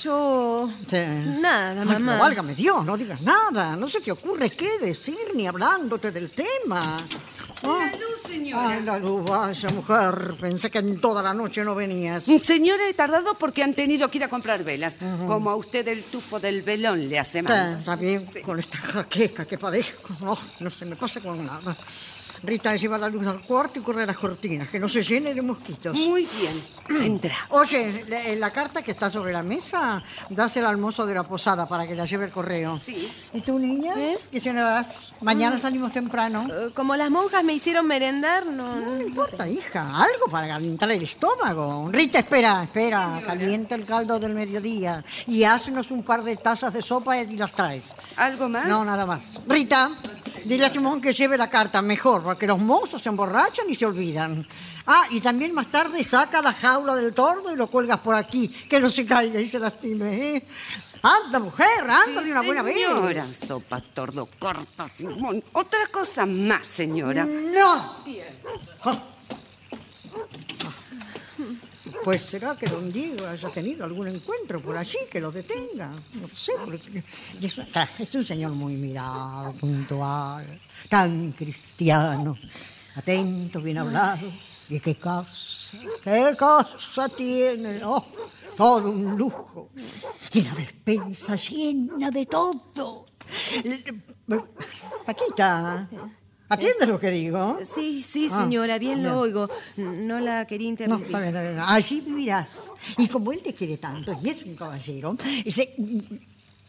[SPEAKER 6] Yo...
[SPEAKER 5] Sí.
[SPEAKER 6] Nada,
[SPEAKER 5] Ay,
[SPEAKER 6] mamá.
[SPEAKER 5] pero válgame Dios, no digas nada. No se te ocurre qué decir ni hablándote del tema.
[SPEAKER 7] La luz, señora.
[SPEAKER 5] Ay, la luz, vaya mujer. Pensé que en toda la noche no venías.
[SPEAKER 7] Señora, he tardado porque han tenido que ir a comprar velas. Como a usted el tufo del velón le hace mal.
[SPEAKER 5] está bien, con esta jaqueca que padezco. Oh, no se me pasa con nada. Rita lleva la luz al cuarto y corre las cortinas, que no se llene de mosquitos.
[SPEAKER 7] Muy bien. Entra.
[SPEAKER 5] Oye, la, en la carta que está sobre la mesa, dásela al mozo de la posada para que la lleve el correo.
[SPEAKER 7] Sí.
[SPEAKER 5] ¿Y tú, niña?
[SPEAKER 6] ¿Eh?
[SPEAKER 5] ¿Qué se das? Mañana salimos temprano.
[SPEAKER 6] Eh, Como las monjas me hicieron merendar, no...
[SPEAKER 5] No importa, hija, algo para calentar el estómago. Rita, espera, espera, calienta el caldo del mediodía y haznos un par de tazas de sopa y las traes.
[SPEAKER 7] ¿Algo más?
[SPEAKER 5] No, nada más. Rita, dile a Simón que lleve la carta mejor, porque los mozos se emborrachan y se olvidan. Ah, y también más tarde saca la jaula del tordo y lo cuelgas por aquí, que no se caiga y se lastime, ¿eh? Anda, mujer, anda de una buena vez.
[SPEAKER 7] Señora, sopa tordo corta, Simón. Otra cosa más, señora.
[SPEAKER 5] No. Ah. Pues será que don Diego haya tenido algún encuentro por allí que lo detenga. No sé, porque es, ah, es un señor muy mirado, puntual, tan cristiano, atento, bien hablado. ¿Y qué cosa? ¿Qué cosa tiene? Oh, todo un lujo. Y la despensa llena de todo. Paquita, ¿atiende lo que digo?
[SPEAKER 6] Sí, sí,
[SPEAKER 5] Ah,
[SPEAKER 6] señora, bien lo oigo. No la quería
[SPEAKER 5] No,
[SPEAKER 6] interrumpir.
[SPEAKER 5] a ver, a ver, allí vivirás. Y como él te quiere tanto y es un caballero, ese-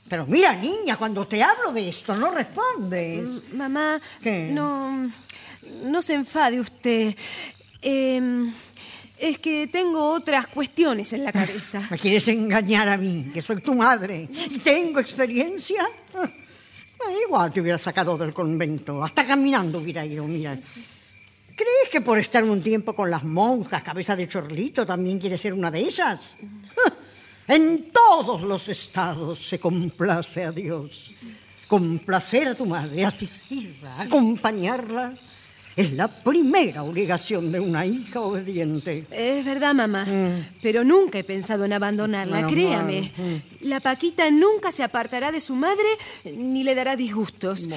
[SPEAKER 5] pero mira, niña, cuando te hablo de esto, no respondes.
[SPEAKER 6] Mamá,
[SPEAKER 5] ¿Qué?
[SPEAKER 6] no, no se enfade usted. Em, es que tengo otras cuestiones en la cabeza.
[SPEAKER 5] ¿Me quieres engañar a mí, que soy tu madre y tengo experiencia? Igual te hubiera sacado del convento, hasta caminando hubiera ido, mira. ¿Crees que por estar un tiempo con las monjas, cabeza de chorlito, también quieres ser una de ellas? En todos los estados se complace a Dios. Complacer a tu madre, asistirla, acompañarla, es la primera obligación de una hija obediente.
[SPEAKER 6] Es verdad, mamá, pero nunca he pensado en abandonarla, créame. La Paquita nunca se apartará de su madre ni le dará disgustos.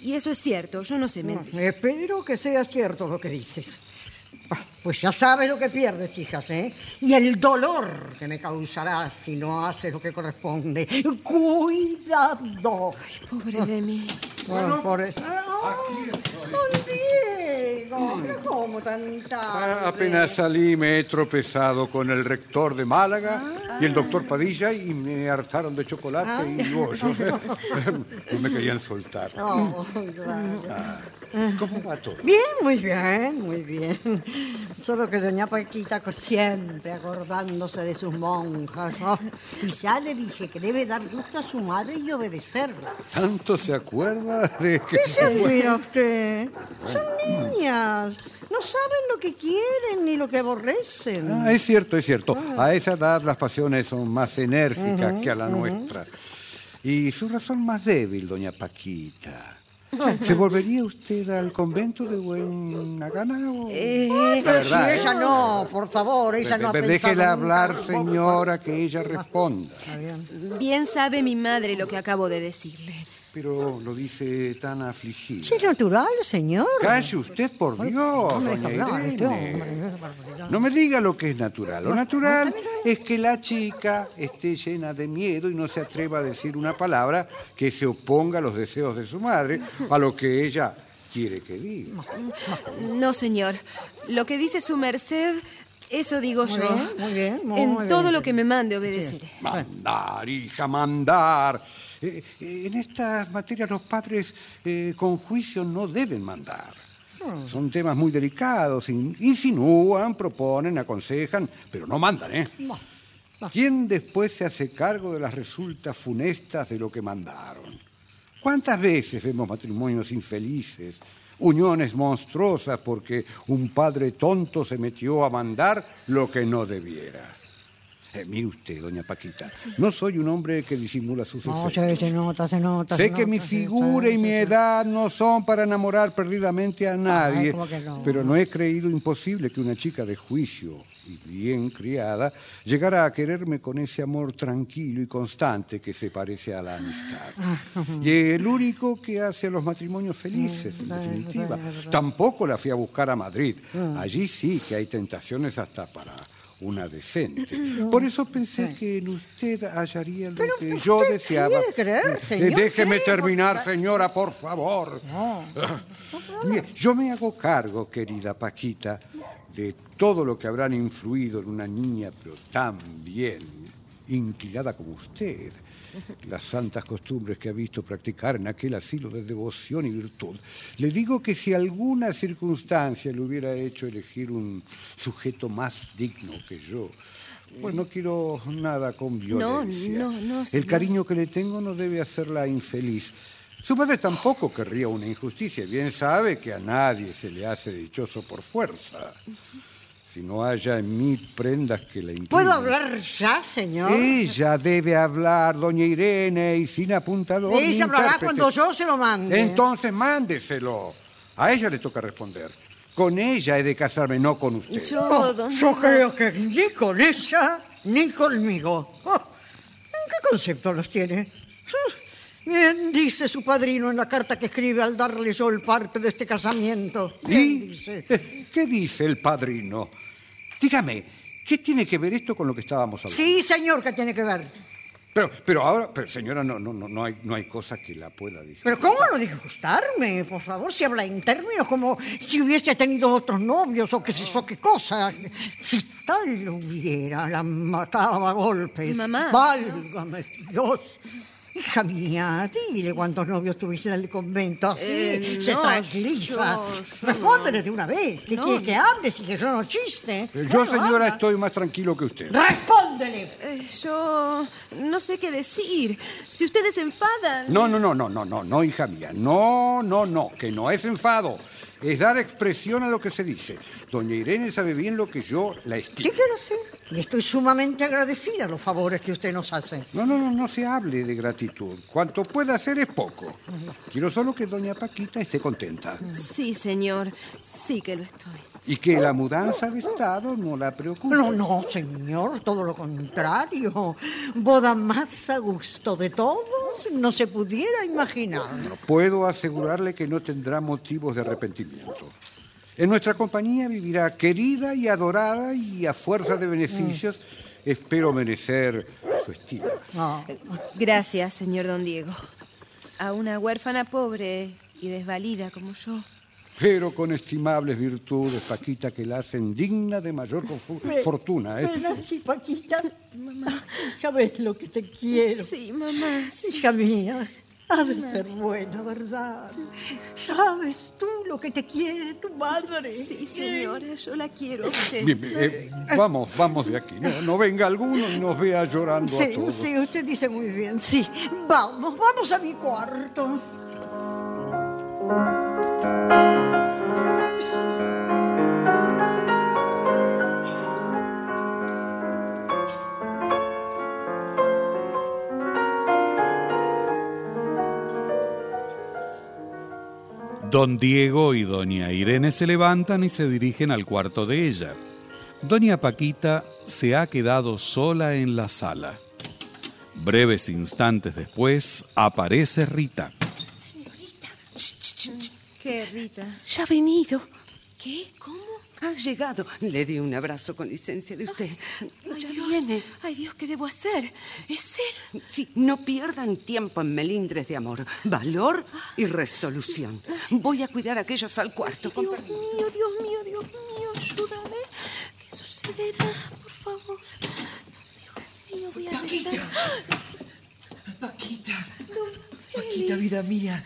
[SPEAKER 6] Y eso es cierto, yo no sé mentir.
[SPEAKER 5] Espero que sea cierto lo que dices. Ah, Pues ya sabes lo que pierdes, hijas, ¿eh? Y el dolor que me causará si no haces lo que corresponde. ¡Cuidado!
[SPEAKER 6] Pobre de mí.
[SPEAKER 5] Bueno, por eso. ¡Ah! ¡Don Diego! ¿Pero ¿Cómo tan tarde?
[SPEAKER 1] Ah, Apenas salí me he tropezado con el rector de Málaga y el doctor Padilla y me hartaron de chocolate y bollos. y me querían soltar.
[SPEAKER 5] Oh, claro.
[SPEAKER 1] ¿Cómo va todo?
[SPEAKER 5] Bien, muy bien, muy bien. Solo que doña Paquita siempre acordándose de sus monjas. ¿no? Y ya le dije que debe dar gusto a su madre y obedecerla.
[SPEAKER 1] ¿Tanto se acuerda de que...
[SPEAKER 5] ¿Qué se mira usted? Son niñas. No saben lo que quieren ni lo que aborrecen.
[SPEAKER 1] Ah, es cierto, es cierto. A esa edad las pasiones son más enérgicas que a la nuestra. Y su razón más débil, doña Paquita. ¿Se volvería usted al convento de buena gana o...?
[SPEAKER 6] Eh,
[SPEAKER 1] La verdad,
[SPEAKER 5] si
[SPEAKER 1] ¿eh?
[SPEAKER 5] ella no, por favor, ella no ha pensado
[SPEAKER 1] Déjela hablar, señora, que ella responda.
[SPEAKER 5] Bien
[SPEAKER 6] sabe mi madre lo que acabo de decirle.
[SPEAKER 1] Pero lo dice tan afligida.
[SPEAKER 5] Sí, es natural, señor.
[SPEAKER 1] Calle usted, por Dios,
[SPEAKER 5] No me
[SPEAKER 1] doña
[SPEAKER 5] hablar, este
[SPEAKER 1] Irene. No me diga lo que es natural. Lo natural es que la chica esté llena de miedo y no se atreva a decir una palabra que se oponga a los deseos de su madre, a lo que ella quiere que diga.
[SPEAKER 6] No, señor. Lo que dice su merced, eso digo
[SPEAKER 5] Muy
[SPEAKER 6] yo.
[SPEAKER 5] bien, muy bien, muy
[SPEAKER 6] en
[SPEAKER 5] bien.
[SPEAKER 6] todo lo que me mande obedeceré.
[SPEAKER 1] Mandar, hija, mandar. Eh, eh, en estas materias los padres eh, con juicio no deben mandar. Son temas muy delicados, in- insinúan, proponen, aconsejan, pero no mandan, ¿eh? ¿Quién después se hace cargo de las resultas funestas de lo que mandaron? ¿Cuántas veces vemos matrimonios infelices, uniones monstruosas porque un padre tonto se metió a mandar lo que no debiera? Eh, mire usted, doña Paquita, no soy un hombre que disimula sus
[SPEAKER 5] No,
[SPEAKER 1] defectos.
[SPEAKER 5] se, se nota, se nota.
[SPEAKER 1] Sé
[SPEAKER 5] se
[SPEAKER 1] que mi
[SPEAKER 5] nota,
[SPEAKER 1] figura y mi edad no son para enamorar perdidamente a nadie, pero no he creído imposible que una chica de juicio y bien criada llegara a quererme con ese amor tranquilo y constante que se parece a la amistad. Y el único que hace a los matrimonios felices, en definitiva. Tampoco la fui a buscar a Madrid. Allí sí que hay tentaciones hasta para una decente. Por eso pensé que en usted hallaría lo
[SPEAKER 5] Pero
[SPEAKER 1] que yo deseaba.
[SPEAKER 5] creer,
[SPEAKER 1] Eh,
[SPEAKER 5] señor,
[SPEAKER 1] Déjeme
[SPEAKER 5] cree,
[SPEAKER 1] terminar, señora, por favor. Yo me hago cargo, querida Paquita, de todo lo que habrán influido en una niña, pero tan bien inclinada como usted. Las santas costumbres que ha visto practicar en aquel asilo de devoción y virtud. Le digo que si alguna circunstancia le hubiera hecho elegir un sujeto más digno que yo, pues no quiero nada con violencia.
[SPEAKER 6] no, no,
[SPEAKER 1] El
[SPEAKER 6] señor.
[SPEAKER 1] cariño que le tengo no debe hacerla infeliz. Su madre tampoco querría una injusticia. Bien sabe que a nadie se le hace dichoso por fuerza. Si no haya en mí prendas que la inclinen.
[SPEAKER 5] ¿Puedo hablar ya, señor?
[SPEAKER 1] Ella debe hablar, doña Irene, y sin apuntador. ni
[SPEAKER 5] Ella hablará
[SPEAKER 1] intérprete.
[SPEAKER 5] cuando yo se lo mande.
[SPEAKER 1] Entonces mándeselo. A ella le toca responder. Con ella he de casarme, no con usted.
[SPEAKER 6] Yo,
[SPEAKER 5] Oh,
[SPEAKER 6] don
[SPEAKER 5] yo creo que ni con ella ni conmigo. Oh, ¿En qué concepto los tiene? Bien dice su padrino en la carta que escribe al darle yo el parte de este casamiento. Bien
[SPEAKER 1] ¿Y
[SPEAKER 5] dice.
[SPEAKER 1] qué dice el padrino? Dígame, ¿qué tiene que ver esto con lo que estábamos hablando?
[SPEAKER 5] Sí, señor, ¿qué tiene que ver?
[SPEAKER 1] Pero, pero ahora, pero señora, no, no, no, no hay, no hay cosa que la pueda decir.
[SPEAKER 5] Pero ¿cómo no disgustarme? Por favor, si habla en términos como si hubiese tenido otros novios o qué sé yo qué cosa. Si tal lo hubiera, la mataba a golpes.
[SPEAKER 6] Mamá.
[SPEAKER 5] Válgame Dios. Hija mía, dile cuántos novios tuviste en el convento. Así
[SPEAKER 6] Eh,
[SPEAKER 5] se
[SPEAKER 6] no,
[SPEAKER 5] tranquiliza. Respóndele de una vez. ¿Qué
[SPEAKER 6] No.
[SPEAKER 5] quiere que hables y que yo no chiste?
[SPEAKER 1] Eh, Yo,
[SPEAKER 5] Bueno,
[SPEAKER 1] señora,
[SPEAKER 5] habla.
[SPEAKER 1] estoy más tranquilo que usted.
[SPEAKER 5] Respóndele.
[SPEAKER 6] eh, yo no sé qué decir. Si ustedes se enfadan...
[SPEAKER 1] No, no, no, no, no, no, no, hija mía. No, no, no, que no es enfado. Es dar expresión a lo que se dice. Doña Irene sabe bien lo que yo la estimo.
[SPEAKER 5] que lo sé. Y estoy sumamente agradecida a los favores que usted nos hace.
[SPEAKER 1] No, no, no, no se hable de gratitud. Cuanto pueda hacer es poco. Quiero solo que doña Paquita esté contenta.
[SPEAKER 6] Sí, señor, sí que lo estoy.
[SPEAKER 1] Y que la mudanza de estado no la preocupe.
[SPEAKER 5] No, no, señor, todo lo contrario. Boda más a gusto de todos no se pudiera imaginar.
[SPEAKER 1] Puedo asegurarle que no tendrá motivos de arrepentimiento. En nuestra compañía vivirá querida y adorada y a fuerza de beneficios espero merecer su estima.
[SPEAKER 5] No.
[SPEAKER 6] Gracias, señor don Diego. A una huérfana pobre y desvalida como yo.
[SPEAKER 1] Pero con estimables virtudes, Paquita, que la hacen digna de mayor fortuna. ¿eh?
[SPEAKER 5] Ven aquí, Paquita. Ya ves lo que te quiero.
[SPEAKER 6] Sí, mamá.
[SPEAKER 5] Hija mía, ha de ser buena, ¿verdad? ¿Sabes tú lo que te quiere tu madre?
[SPEAKER 6] Sí, señora, yo la quiero a usted.
[SPEAKER 1] Bien, bien, eh, vamos, vamos de aquí. No, no venga alguno y nos vea llorando a
[SPEAKER 5] Sí,
[SPEAKER 1] todos.
[SPEAKER 5] sí, usted dice muy bien, sí. Vamos, vamos a mi cuarto.
[SPEAKER 3] Don Diego y doña Irene se levantan y se dirigen al cuarto de ella. Doña Paquita se ha quedado sola en la sala. Breves instantes después aparece Rita.
[SPEAKER 6] ¿Qué, Rita?
[SPEAKER 7] Ya ha venido.
[SPEAKER 6] ¿Qué? ¿Cómo?
[SPEAKER 7] Ha llegado. Le di un abrazo con licencia de usted.
[SPEAKER 6] Ay,
[SPEAKER 7] ya
[SPEAKER 6] Dios.
[SPEAKER 7] viene.
[SPEAKER 6] Ay, Dios, ¿qué debo hacer? Es él.
[SPEAKER 7] Sí, no pierdan tiempo en melindres de amor. Valor y resolución. Voy a cuidar a aquellos al cuarto. con
[SPEAKER 6] Dios mío, Dios mío, Dios mío, ayúdame. ¿Qué sucederá? Por favor. Dios mío, voy a rezar.
[SPEAKER 10] Paquita, Paquita, vida mía,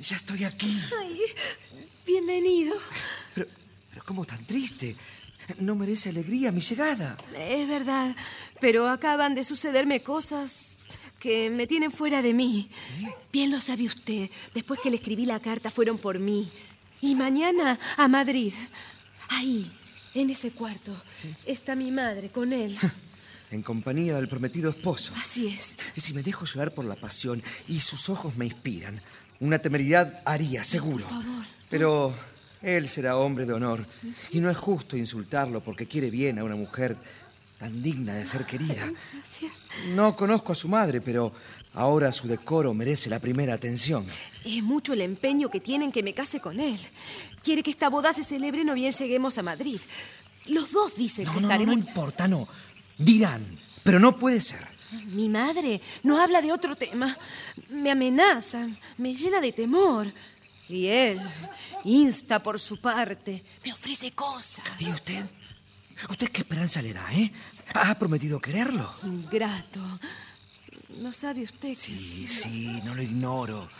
[SPEAKER 10] ya estoy aquí.
[SPEAKER 6] Ay, bienvenido.
[SPEAKER 10] Pero, ¿cómo tan triste? No merece alegría mi llegada.
[SPEAKER 6] Es verdad, pero acaban de sucederme cosas que me tienen fuera de mí. Bien lo sabe usted. Después que le escribí la carta fueron por mí. Y mañana a Madrid. Ahí, en ese cuarto, está mi madre con él.
[SPEAKER 10] En compañía del prometido esposo.
[SPEAKER 6] Así es.
[SPEAKER 10] Y si me dejo llevar por la pasión y sus ojos me inspiran, una temeridad haría, seguro.
[SPEAKER 6] Por favor.
[SPEAKER 10] Pero él será hombre de honor y no es justo insultarlo porque quiere bien a una mujer tan digna de ser querida.
[SPEAKER 6] Gracias.
[SPEAKER 10] No conozco a su madre, pero ahora su decoro merece la primera atención.
[SPEAKER 6] Es mucho el empeño que tienen que me case con él. Quiere que esta boda se celebre no bien lleguemos a Madrid. Los dos dicen
[SPEAKER 10] No,
[SPEAKER 6] que
[SPEAKER 10] no, no, no importa, no. Dirán, pero no puede ser.
[SPEAKER 6] Mi madre no habla de otro tema. Me amenaza, me llena de temor. Y él insta por su parte, me ofrece cosas.
[SPEAKER 10] ¿Y usted? ¿Usted qué esperanza le da, eh? ¿Ha prometido quererlo?
[SPEAKER 6] Ingrato. ¿No sabe usted que
[SPEAKER 10] Sí, sí, no lo ignoro.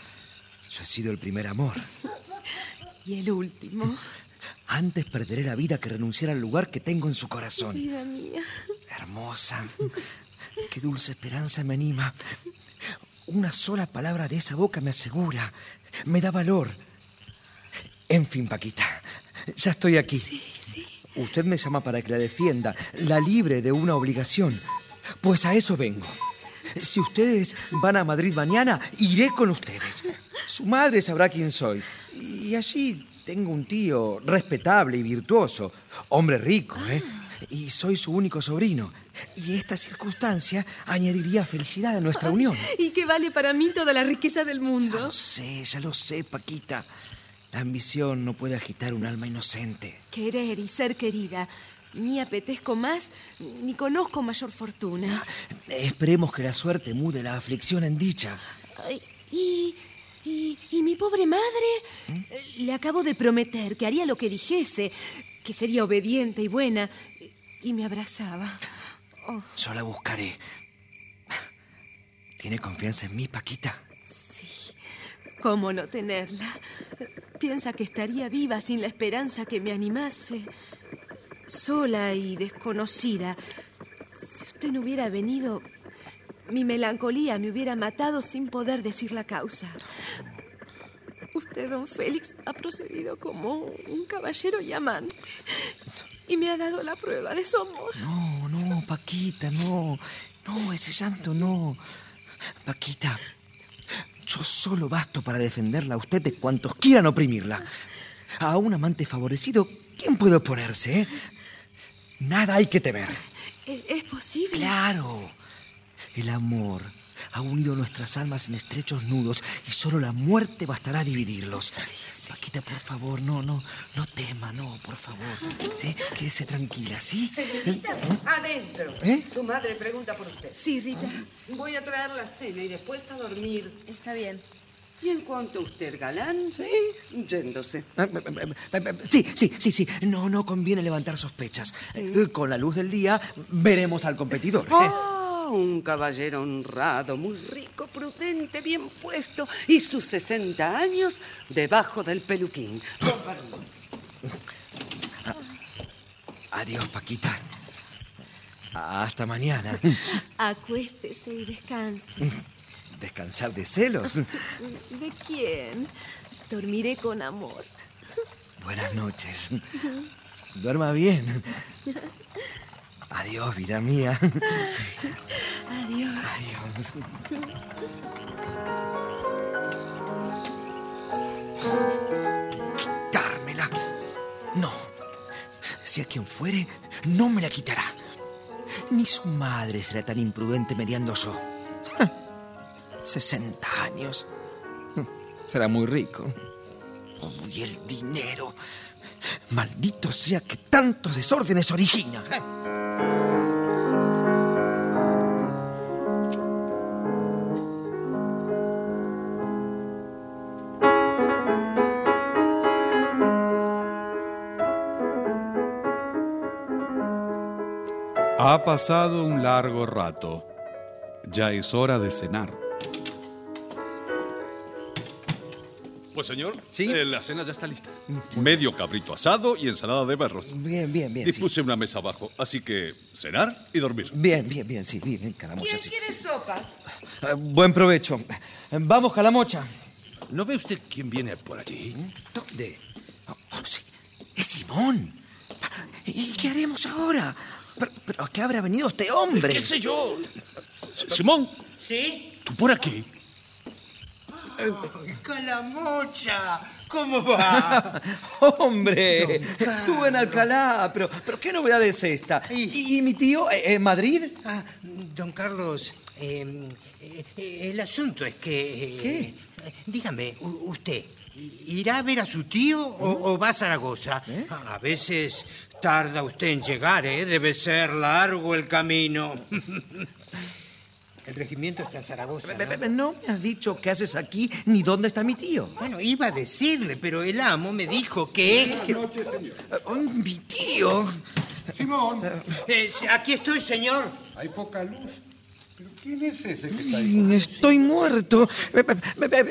[SPEAKER 10] Yo he sido el primer amor.
[SPEAKER 6] Y el último.
[SPEAKER 10] Antes perderé la vida que renunciar al lugar que tengo en su corazón.
[SPEAKER 6] Vida mía.
[SPEAKER 10] Hermosa. Qué dulce esperanza me anima. Una sola palabra de esa boca me asegura, me da valor. En fin, Paquita, ya estoy aquí.
[SPEAKER 6] Sí, sí.
[SPEAKER 10] Usted me llama para que la defienda, la libre de una obligación. Pues a eso vengo. Si ustedes van a Madrid mañana, iré con ustedes. Su madre sabrá quién soy. Y allí Tengo un tío respetable y virtuoso, hombre rico, ¿eh? Y soy su único sobrino. Y esta circunstancia añadiría felicidad a nuestra unión.
[SPEAKER 6] ¿Y qué vale para mí toda la riqueza del
[SPEAKER 10] Ya
[SPEAKER 6] mundo?
[SPEAKER 10] lo sé, ya lo sé, Paquita. La ambición no puede agitar un alma inocente.
[SPEAKER 6] Querer y ser querida. Ni apetezco más, ni conozco mayor fortuna.
[SPEAKER 10] Esperemos que la suerte mude la aflicción en dicha.
[SPEAKER 6] Ay, y, y, y mi pobre madre, Eh, le acabo de prometer que haría lo que dijese, que sería obediente y buena, y me abrazaba.
[SPEAKER 10] Yo la buscaré. ¿Tiene confianza en mí, Paquita?
[SPEAKER 6] sí, ¿cómo no tenerla? Piensa que estaría viva sin la esperanza que me animase. Sola y desconocida. Si usted no hubiera venido, mi melancolía me hubiera matado sin poder decir la causa. Usted, don Félix, ha procedido como un caballero y amante. Y me ha dado la prueba de su amor.
[SPEAKER 10] No, no, Paquita, no. No, ese llanto no. Paquita, yo solo basto para defenderla a usted de cuantos quieran oprimirla. A un amante favorecido, ¿quién puede oponerse? eh? Nada hay que temer.
[SPEAKER 6] ¿Es, es posible?
[SPEAKER 10] Claro. El amor ha unido nuestras almas en estrechos nudos y solo la muerte bastará a dividirlos. Paquita, por favor, no, no, no tema, no, por favor. ¿Sí? Quédese tranquila, ¿sí?
[SPEAKER 7] Señorita, adentro.
[SPEAKER 10] ¿Eh?
[SPEAKER 7] Su madre pregunta por usted.
[SPEAKER 6] Sí, Rita.
[SPEAKER 7] Voy a traer la cena y después a dormir.
[SPEAKER 6] Está bien.
[SPEAKER 7] ¿Y en cuanto a usted, galán? Sí. Yéndose.
[SPEAKER 10] Ah, ah, ah, ah, ah, Sí, sí, sí, sí. No, no conviene levantar sospechas. Eh, Con la luz del día veremos al competidor.
[SPEAKER 7] Ah, un caballero honrado, muy rico, prudente, bien puesto, y sus 60 años debajo del peluquín.
[SPEAKER 10] Adiós, Paquita. Hasta mañana.
[SPEAKER 6] Acuéstese y descanse.
[SPEAKER 10] Descansar de celos.
[SPEAKER 6] ¿De quién? Dormiré con amor.
[SPEAKER 10] Buenas noches. Duerma bien. Adiós, vida mía.
[SPEAKER 6] Adiós.
[SPEAKER 10] Adiós. Quitármela. No. Si a quien fuere, no me la quitará. Ni su madre será tan imprudente mediando yo. 60 años. Será muy rico. Y el dinero. Maldito sea que tantos desórdenes origina.
[SPEAKER 3] Ha pasado un largo rato. Ya es hora de cenar.
[SPEAKER 9] Pues señor,
[SPEAKER 10] ¿Sí?
[SPEAKER 9] eh, la cena ya está lista. Medio cabrito asado y ensalada de berros.
[SPEAKER 10] Bien, bien, bien.
[SPEAKER 9] Y
[SPEAKER 10] sí.
[SPEAKER 9] puse una mesa abajo, así que cenar y dormir.
[SPEAKER 10] Bien, bien, bien, sí, bien, calamocha,
[SPEAKER 7] ¿Quién
[SPEAKER 10] sí.
[SPEAKER 7] quiere sopas?
[SPEAKER 10] Eh, buen provecho. Vamos, calamocha.
[SPEAKER 9] ¿No ve usted quién viene por allí?
[SPEAKER 10] ¿Dónde? Oh, sí, es Simón. ¿Y qué haremos ahora? ¿Pero, pero a qué habrá venido este hombre?
[SPEAKER 9] ¿Qué sé yo? Simón,
[SPEAKER 4] ¿Sí?
[SPEAKER 9] ¿tú por aquí?
[SPEAKER 4] Calamocha, ¿cómo va?
[SPEAKER 10] ¡Hombre! Estuve en Alcalá, pero, pero ¿qué novedad es esta? ¿Y, y mi tío eh, en Madrid?
[SPEAKER 4] Ah, don Carlos, eh, eh, eh, el asunto es que... eh,
[SPEAKER 10] ¿Qué?
[SPEAKER 4] Dígame, usted, ¿irá a ver a su tío o, o va a Zaragoza?
[SPEAKER 10] ¿Eh?
[SPEAKER 4] A veces tarda usted en llegar, ¿eh? Debe ser largo el camino. El regimiento está en Zaragoza, ¿no?
[SPEAKER 10] me has dicho qué haces aquí ni dónde está mi tío.
[SPEAKER 4] Bueno, iba a decirle, pero el amo me dijo que...
[SPEAKER 10] Eh, oh, mi tío.
[SPEAKER 1] Simón,
[SPEAKER 4] Eh, aquí estoy, señor.
[SPEAKER 1] hay poca luz. ¿Pero quién es ese que está ahí?
[SPEAKER 10] Estoy muerto.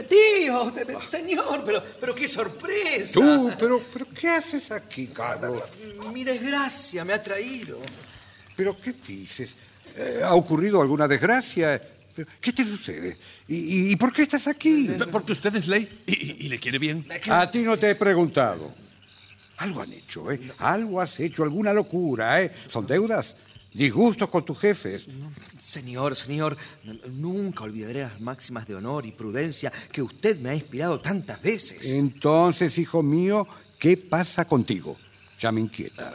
[SPEAKER 10] Tío, se- señor, pero, pero qué sorpresa.
[SPEAKER 1] Tú, pero, pero ¿qué haces aquí, Carlos?
[SPEAKER 10] Mi desgracia me ha traído.
[SPEAKER 1] ¿Pero qué dices? Eh, ¿Ha ocurrido alguna desgracia? ¿Pero ¿Qué te sucede? ¿Y, y- y por qué estás aquí?
[SPEAKER 9] Porque usted es ley y, y- y le quiere bien.
[SPEAKER 1] A ti no te he preguntado. Algo han hecho, ¿eh? Algo has hecho, alguna locura, ¿eh? ¿Son deudas? ¿Disgustos con tus jefes?
[SPEAKER 10] Señor, señor, nunca olvidaré las máximas de honor y prudencia que usted me ha inspirado tantas veces.
[SPEAKER 1] Entonces, hijo mío, ¿Qué pasa contigo? Ya me inquieta.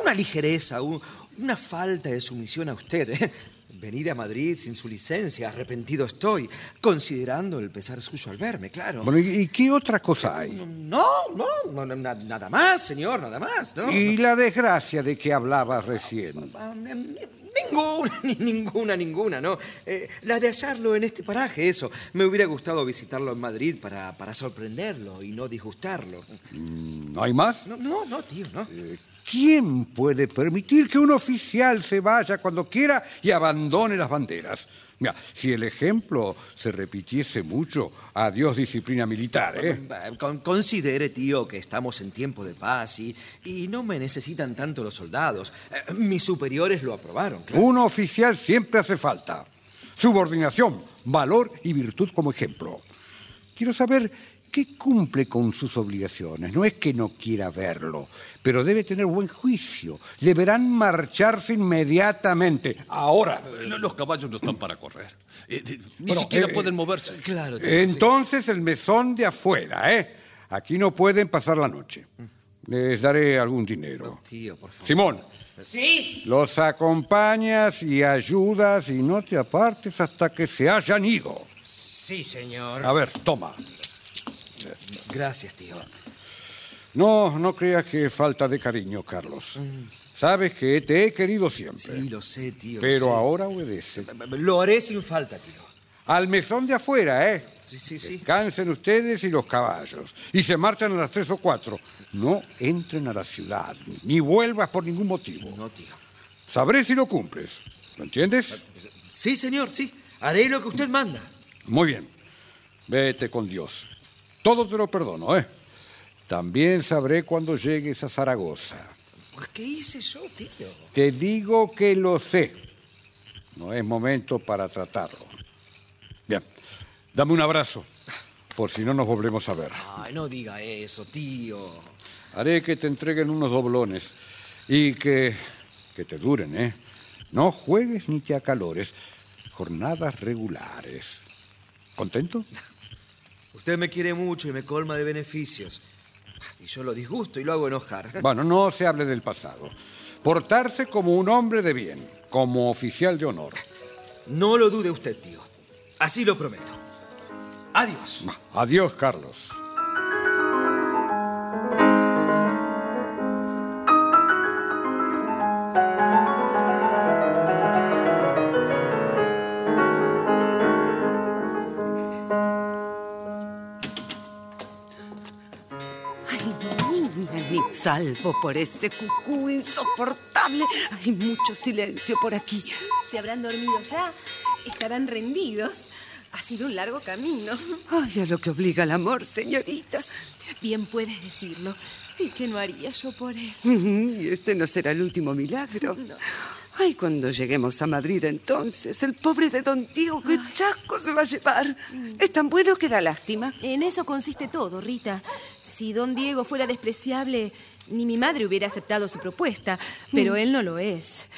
[SPEAKER 10] Una ligereza, un- una falta de sumisión a usted. ¿eh? Venir a Madrid sin su licencia, arrepentido estoy, considerando el pesar suyo al verme, claro.
[SPEAKER 1] Bueno, ¿y, qué otra cosa hay?
[SPEAKER 10] No, no, no, na- nada más, señor, nada más, ¿no?
[SPEAKER 1] Y la desgracia de que hablabas recién.
[SPEAKER 10] Ah, ni- ni- Ninguna, ni- ninguna, ninguna, ¿no? Eh, la de hallarlo en este paraje, eso. Me hubiera gustado visitarlo en Madrid para, para sorprenderlo y no disgustarlo.
[SPEAKER 1] ¿No hay más?
[SPEAKER 10] No, no, no, tío, no.
[SPEAKER 1] ¿Quién puede permitir que un oficial se vaya cuando quiera y abandone las banderas? Mira, si el ejemplo se repitiese mucho, adiós disciplina militar, ¿eh?
[SPEAKER 10] Eh, con- Considere, tío, que estamos en tiempo de paz y, y no me necesitan tanto los soldados. Eh, mis superiores lo aprobaron, claro.
[SPEAKER 1] Un oficial siempre hace falta. Subordinación, valor y virtud como ejemplo. Quiero saber qué cumple con sus obligaciones. No es que no quiera verlo, pero debe tener buen juicio. Deberán marcharse inmediatamente, ahora.
[SPEAKER 9] Eh, Los caballos no están para correr. Eh, eh, Ni
[SPEAKER 1] Bueno,
[SPEAKER 9] siquiera
[SPEAKER 1] eh,
[SPEAKER 9] pueden moverse.
[SPEAKER 10] Claro.
[SPEAKER 1] Entonces el mesón de afuera, ¿eh? Aquí no pueden pasar la noche. Les daré algún dinero.
[SPEAKER 10] Tío, por favor.
[SPEAKER 1] Simón,
[SPEAKER 4] ¿Sí?
[SPEAKER 1] los acompañas y ayudas y no te apartes hasta que se hayan ido.
[SPEAKER 4] Sí, señor.
[SPEAKER 1] A ver, toma.
[SPEAKER 10] Gracias, tío.
[SPEAKER 1] No, no creas que falta de cariño, Carlos. Sabes que te he querido siempre.
[SPEAKER 10] Sí, lo sé, tío. lo
[SPEAKER 1] pero
[SPEAKER 10] sé.
[SPEAKER 1] ahora obedece.
[SPEAKER 10] Lo haré sin falta, tío.
[SPEAKER 1] Al mesón de afuera, ¿eh?
[SPEAKER 10] Sí, sí, sí.
[SPEAKER 1] Descansen ustedes y los caballos. Y se marchan a las tres o cuatro. No entren a la ciudad, ni vuelvas por ningún motivo.
[SPEAKER 10] No, tío.
[SPEAKER 1] Sabré si lo cumples. ¿Lo entiendes?
[SPEAKER 10] Sí, señor, sí. Haré lo que usted manda.
[SPEAKER 1] Muy bien. Vete con Dios. Todo te lo perdono, ¿eh? También sabré cuando llegues a Zaragoza.
[SPEAKER 10] Pues, ¿qué hice yo, tío?
[SPEAKER 1] Te digo que lo sé. No es momento para tratarlo. Bien. Dame un abrazo, por si no nos volvemos a ver.
[SPEAKER 10] Ay, no diga eso, tío.
[SPEAKER 1] Haré que te entreguen unos doblones y que, que te duren, ¿eh? No juegues ni te acalores. Jornadas regulares. ¿Contento?
[SPEAKER 10] Usted me quiere mucho y me colma de beneficios. Y yo lo disgusto y lo hago enojar.
[SPEAKER 1] Bueno, no se hable del pasado. Portarse como un hombre de bien, como oficial de honor.
[SPEAKER 10] No lo dude usted, tío. Así lo prometo. Adiós.
[SPEAKER 1] Adiós, Carlos.
[SPEAKER 7] Salvo por ese cucú insoportable. Hay mucho silencio por aquí.
[SPEAKER 6] ¿Se habrán dormido ya? Estarán rendidos. Ha sido un largo camino.
[SPEAKER 7] Ay, a lo que obliga el amor, señorita.
[SPEAKER 6] Bien puedes decirlo. ¿Y qué no haría yo por él?
[SPEAKER 7] Y este no será el último milagro. Ay, cuando lleguemos a Madrid entonces, el pobre de don Diego, qué chasco se va a llevar. Es tan bueno que da lástima.
[SPEAKER 6] En eso consiste todo, Rita. Si don Diego fuera despreciable, ni mi madre hubiera aceptado su propuesta, pero él no lo es.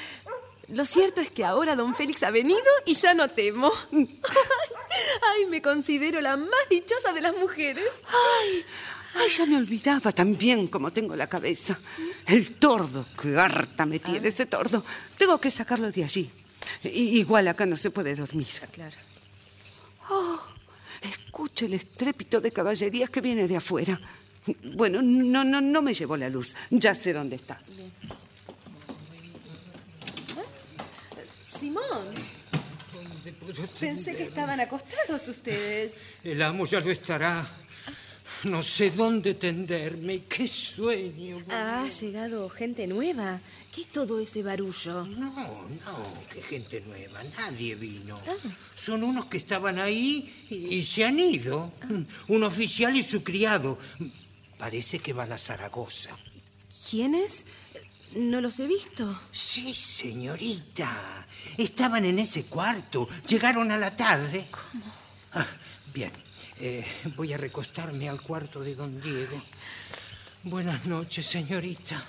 [SPEAKER 6] Lo cierto es que ahora don Félix ha venido y ya no temo. Ay, me considero la más dichosa de las mujeres.
[SPEAKER 7] Ay, ay, ya me olvidaba también cómo tengo la cabeza. El tordo, qué harta me tiene ese tordo. Tengo que sacarlo de allí. I- igual acá no se puede dormir.
[SPEAKER 6] Claro.
[SPEAKER 7] Oh, escuche el estrépito de caballerías que viene de afuera. Bueno, no, no, no me llevo la luz. Ya sé dónde está.
[SPEAKER 6] Simón. Pensé que estaban acostados ustedes.
[SPEAKER 4] El amo ya lo estará. No sé dónde tenderme. ¡Qué sueño!
[SPEAKER 6] Ha llegado gente nueva. ¿Qué es todo ese barullo?
[SPEAKER 4] No, no, qué gente nueva. Nadie vino. Son unos que estaban ahí y, y se han ido. Un oficial y su criado. Parece que van a Zaragoza.
[SPEAKER 6] ¿Quiénes? No los he visto.
[SPEAKER 4] Sí, señorita. Estaban en ese cuarto. Llegaron a la tarde. ¿Cómo? bien. Eh, voy a recostarme al cuarto de don Diego. Buenas noches, señorita.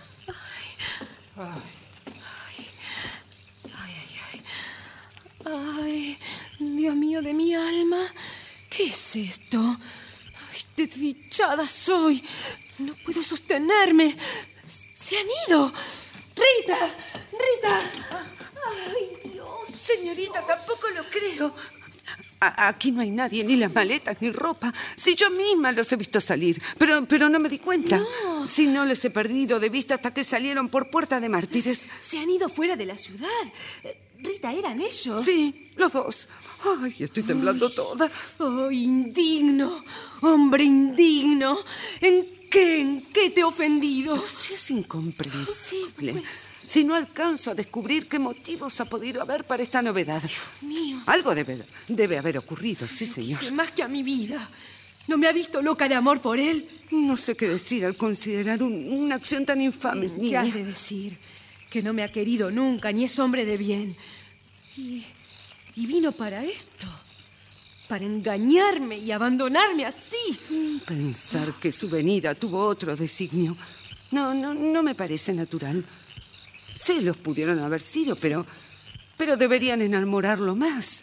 [SPEAKER 6] Ay, Dios mío de mi alma. ¿Qué es esto? Ay, Desdichada soy. No puedo sostenerme. Se han ido. Rita, Rita. Ay, Dios.
[SPEAKER 7] Señorita, tampoco lo creo. A- aquí no hay nadie, ni las maletas, ni ropa. Si yo misma los he visto salir, pero, pero no me di cuenta. Si no les he perdido de vista hasta que salieron por Puerta de Mártires.
[SPEAKER 6] Se han ido fuera de la ciudad. Eh, Rita, ¿eran ellos?
[SPEAKER 7] Sí, los dos. Ay, estoy temblando toda.
[SPEAKER 6] Oh, indigno, hombre indigno. ¿En qué, en qué te he ofendido?
[SPEAKER 7] Si es incomprensible.
[SPEAKER 6] puede ser.
[SPEAKER 7] Si no alcanzo a descubrir qué motivos ha podido haber para esta novedad.
[SPEAKER 6] mío.
[SPEAKER 7] Algo debe, debe haber ocurrido, sí, señor.
[SPEAKER 6] Quise más que a mi vida. ¿No me ha visto loca de amor por él?
[SPEAKER 7] No sé qué decir al considerar un- una acción tan infame,
[SPEAKER 6] ¿Qué
[SPEAKER 7] niña.
[SPEAKER 6] has de decir? Que no me ha querido nunca, ni es hombre de bien. Y, y vino para esto. Para engañarme y abandonarme así.
[SPEAKER 7] Pensar que su venida tuvo otro designio. No, no, no me parece natural. Celos pudieron haber sido, pero. pero deberían enamorarlo más.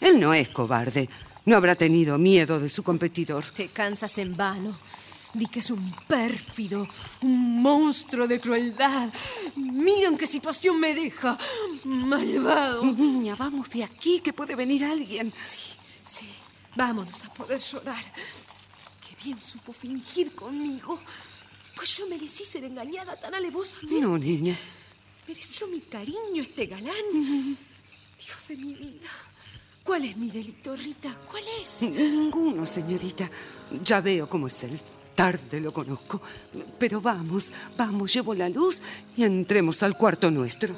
[SPEAKER 7] Él no es cobarde. No habrá tenido miedo de su competidor.
[SPEAKER 6] Te cansas en vano. Di que es un pérfido, un monstruo de crueldad. Mira en qué situación me deja. Malvado.
[SPEAKER 7] Niña, vamos de aquí, que puede venir alguien.
[SPEAKER 6] Sí, sí. Vámonos a poder llorar. Qué bien supo fingir conmigo. Pues yo merecí ser engañada tan alevosamente.
[SPEAKER 7] No, niña.
[SPEAKER 6] Mereció mi cariño este galán. Dios de mi vida. ¿Cuál es mi delito, Rita? ¿Cuál es?
[SPEAKER 7] Ninguno, señorita. Ya veo cómo es él. Tarde lo conozco. Pero vamos, vamos, llevo la luz y entremos al cuarto nuestro.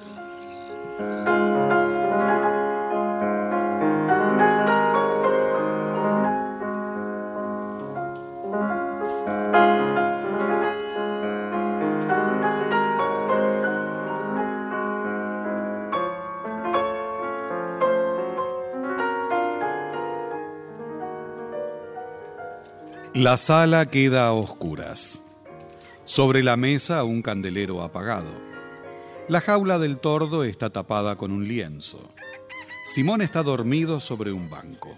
[SPEAKER 3] La sala queda a oscuras. Sobre la mesa un candelero apagado. La jaula del tordo está tapada con un lienzo. Simón está dormido sobre un banco.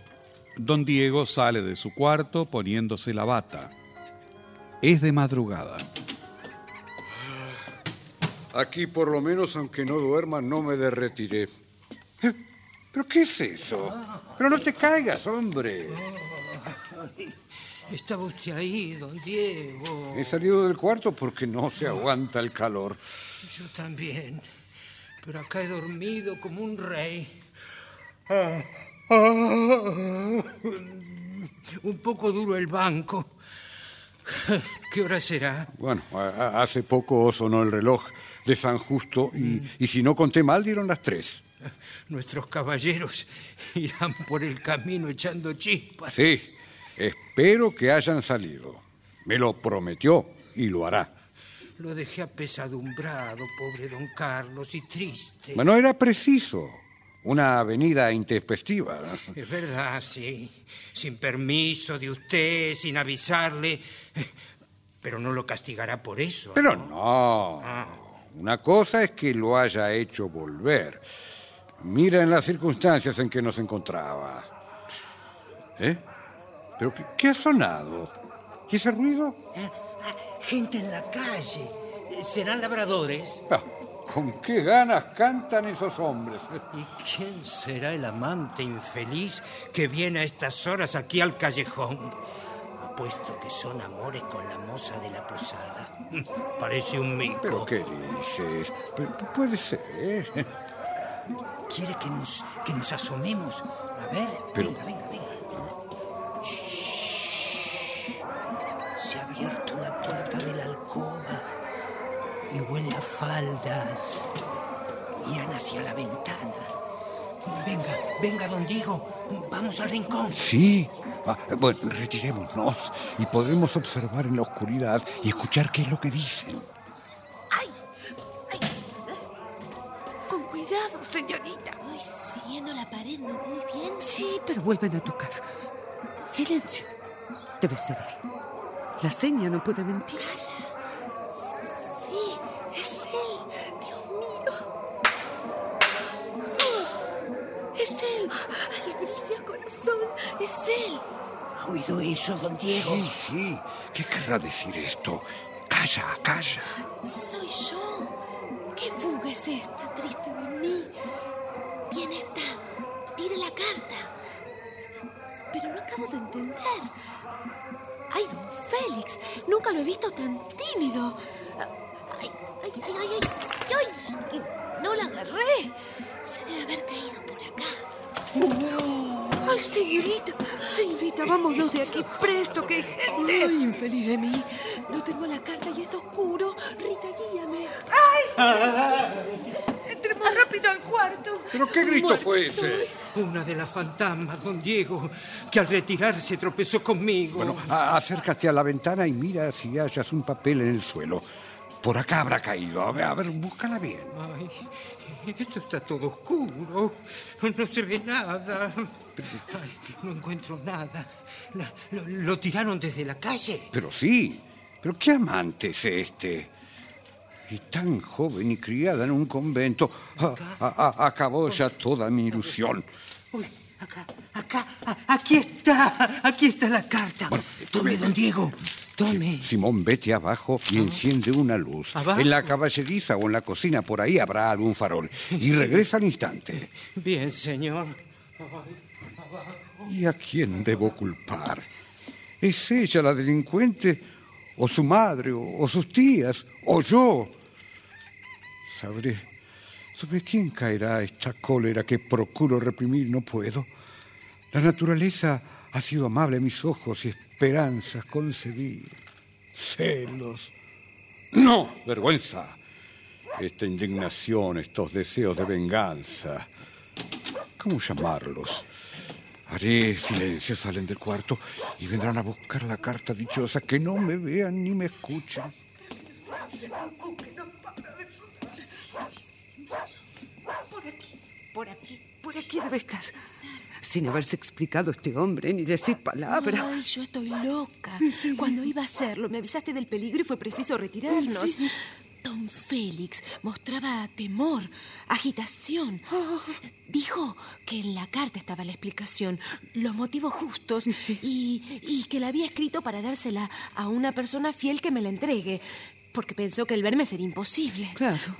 [SPEAKER 3] Don Diego sale de su cuarto poniéndose la bata. Es de madrugada.
[SPEAKER 1] Aquí por lo menos, aunque no duerma, no me derretiré. Eh, ¿Pero qué es eso? Pero no te caigas, hombre.
[SPEAKER 4] Estaba usted ahí, don Diego.
[SPEAKER 1] He salido del cuarto porque no se aguanta el calor.
[SPEAKER 4] Yo también. Pero acá he dormido como un rey. Ah, ah. Un poco duro el banco. ¿Qué hora será?
[SPEAKER 1] Bueno, hace poco sonó el reloj de San Justo y, y si no conté mal, dieron las tres.
[SPEAKER 4] Nuestros caballeros irán por el camino echando chispas.
[SPEAKER 1] Sí, espero que hayan salido. Me lo prometió y lo hará.
[SPEAKER 4] Lo dejé apesadumbrado, pobre don Carlos, y triste.
[SPEAKER 1] Bueno, era preciso. Una avenida intempestiva.
[SPEAKER 4] Es verdad, sí. Sin permiso de usted, sin avisarle. Pero no lo castigará por eso.
[SPEAKER 1] Pero no. Una cosa es que lo haya hecho volver. Mira en las circunstancias en que nos encontraba. ¿Eh? ¿Pero qué, qué ha sonado? ¿Y ese ruido?
[SPEAKER 4] Gente en la calle. ¿Serán labradores?
[SPEAKER 1] Ah, ¿Con qué ganas cantan esos hombres?
[SPEAKER 4] ¿Y quién será el amante infeliz que viene a estas horas aquí al callejón? Apuesto que son amores con la moza de la posada. Parece un mico.
[SPEAKER 1] ¿Pero qué dices? Pero puede ser.
[SPEAKER 4] ¿Quiere que nos, que nos asomemos? A ver,
[SPEAKER 1] Pero-
[SPEAKER 4] venga, venga, venga. Huele a faldas. Irán hacia la ventana. Venga, venga, don Diego. Vamos al rincón.
[SPEAKER 1] Sí. Ah, bueno, retirémonos y podremos observar en la oscuridad y escuchar qué es lo que dicen.
[SPEAKER 7] Con cuidado, señorita.
[SPEAKER 6] Ay, siguiendo la pared, ¿no voy bien?
[SPEAKER 7] Sí, pero vuelven a tocar. Silencio. Debe ser él. La seña no puede mentir.
[SPEAKER 6] Sí, él.
[SPEAKER 4] ¿Ha oído eso, don Diego?
[SPEAKER 1] Sí, sí. ¿Qué querrá decir esto? Calla, calla.
[SPEAKER 6] Soy yo. ¿Qué fuga es esta, triste de mí? Bien está. Tire la carta. Pero no acabo de entender. Ay, don Félix, nunca lo he visto tan tímido. Ay, ay, ay, ay, ay, ay, no la agarré. Se debe haber caído por acá.
[SPEAKER 7] Ay, señorita, señorita, vámonos de aquí presto, que hay gente.
[SPEAKER 6] Ay, infeliz de mí. No tengo la carta y está oscuro. Rita, guíame.
[SPEAKER 7] Entremos rápido al cuarto.
[SPEAKER 1] ¿Pero qué grito fue ese?
[SPEAKER 4] Una de las fantasmas, don Diego, que al retirarse tropezó conmigo.
[SPEAKER 1] Bueno, acércate a la ventana y mira si hallas un papel en el suelo. Por acá habrá caído. A ver, a ver, búscala bien.
[SPEAKER 4] Ay, esto está todo oscuro. No se ve nada. Ay, no encuentro nada. La- Lo, lo tiraron desde la calle.
[SPEAKER 1] Pero sí. Pero qué amante es este. Y tan joven y criada en un convento. Ah, ah, ah, acabó ya toda mi ilusión.
[SPEAKER 4] Uy, acá, acá, a- aquí está. Aquí está la carta. Tome, don Diego. Tome.
[SPEAKER 1] Simón, vete abajo y enciende una luz.
[SPEAKER 4] ¿Abajo?
[SPEAKER 1] En la caballeriza o en la cocina, por ahí habrá algún farol. Y regresa al instante.
[SPEAKER 4] Bien, señor.
[SPEAKER 1] ¿Y a quién debo culpar? ¿Es ella la delincuente? ¿O su madre? ¿O, sus tías? ¿O yo? Sabré. ¿Sobre quién caerá esta cólera que procuro reprimir no puedo? La naturaleza ha sido amable a mis ojos y esperanzas concebí. Celos. No, vergüenza. Esta indignación, estos deseos de venganza. ¿Cómo llamarlos? Haré silencio, salen del cuarto y vendrán a buscar la carta dichosa, que no me vean ni me escuchen.
[SPEAKER 7] Por aquí, por aquí, por aquí debe estar. Sin haberse explicado este hombre ni decir palabra.
[SPEAKER 6] Ay, yo estoy loca. Cuando iba a hacerlo, me avisaste del peligro y fue preciso retirarnos.
[SPEAKER 7] Sí.
[SPEAKER 6] Don Félix mostraba temor, agitación. Dijo que en la carta estaba la explicación, los motivos justos y, y que la había escrito para dársela a una persona fiel que me la entregue, porque pensó que el verme sería imposible.
[SPEAKER 7] Claro.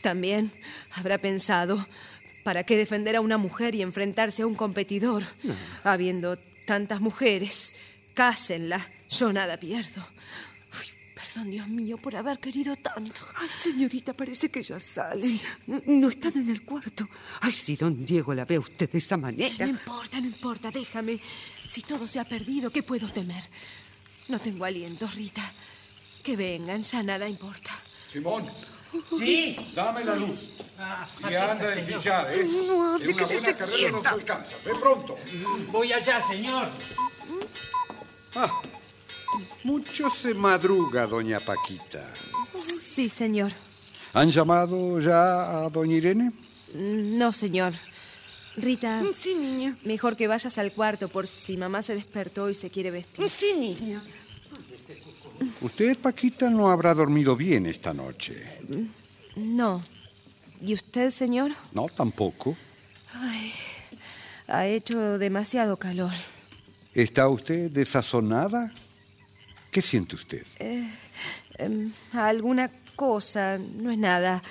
[SPEAKER 6] También habrá pensado, ¿para qué defender a una mujer y enfrentarse a un competidor? Habiendo tantas mujeres, cásenla, yo nada pierdo. Uy, perdón, Dios mío, por haber querido tanto.
[SPEAKER 7] Ay, señorita, parece que ya sale. No están en el cuarto. Ay, si don Diego la ve a usted de esa manera.
[SPEAKER 6] No importa, no importa, déjame. Si todo se ha perdido, ¿qué puedo temer? No tengo aliento, Rita. Que vengan, ya nada importa.
[SPEAKER 1] Simón,
[SPEAKER 4] Sí.
[SPEAKER 1] dame la luz.
[SPEAKER 4] Ah,
[SPEAKER 1] Y anda
[SPEAKER 4] está,
[SPEAKER 1] a
[SPEAKER 4] señor.
[SPEAKER 1] ensillar, ¿eh?
[SPEAKER 7] No hable,
[SPEAKER 1] En una buena carrera no se alcanza. Ve pronto.
[SPEAKER 4] Voy allá, señor.
[SPEAKER 1] Ah, mucho se madruga, doña Paquita.
[SPEAKER 6] Sí, señor.
[SPEAKER 1] ¿Han llamado ya a doña Irene?
[SPEAKER 6] No, señor. Rita,
[SPEAKER 7] Sí, niña.
[SPEAKER 6] mejor que vayas al cuarto por si mamá se despertó y se quiere vestir.
[SPEAKER 7] Sí, niña.
[SPEAKER 1] Usted, Paquita, no habrá dormido bien esta noche.
[SPEAKER 6] No. ¿Y usted, señor?
[SPEAKER 1] No, tampoco.
[SPEAKER 6] Ha hecho demasiado calor.
[SPEAKER 1] ¿Está usted desazonada? ¿Qué siente usted?
[SPEAKER 6] Em, alguna cosa, no es nada.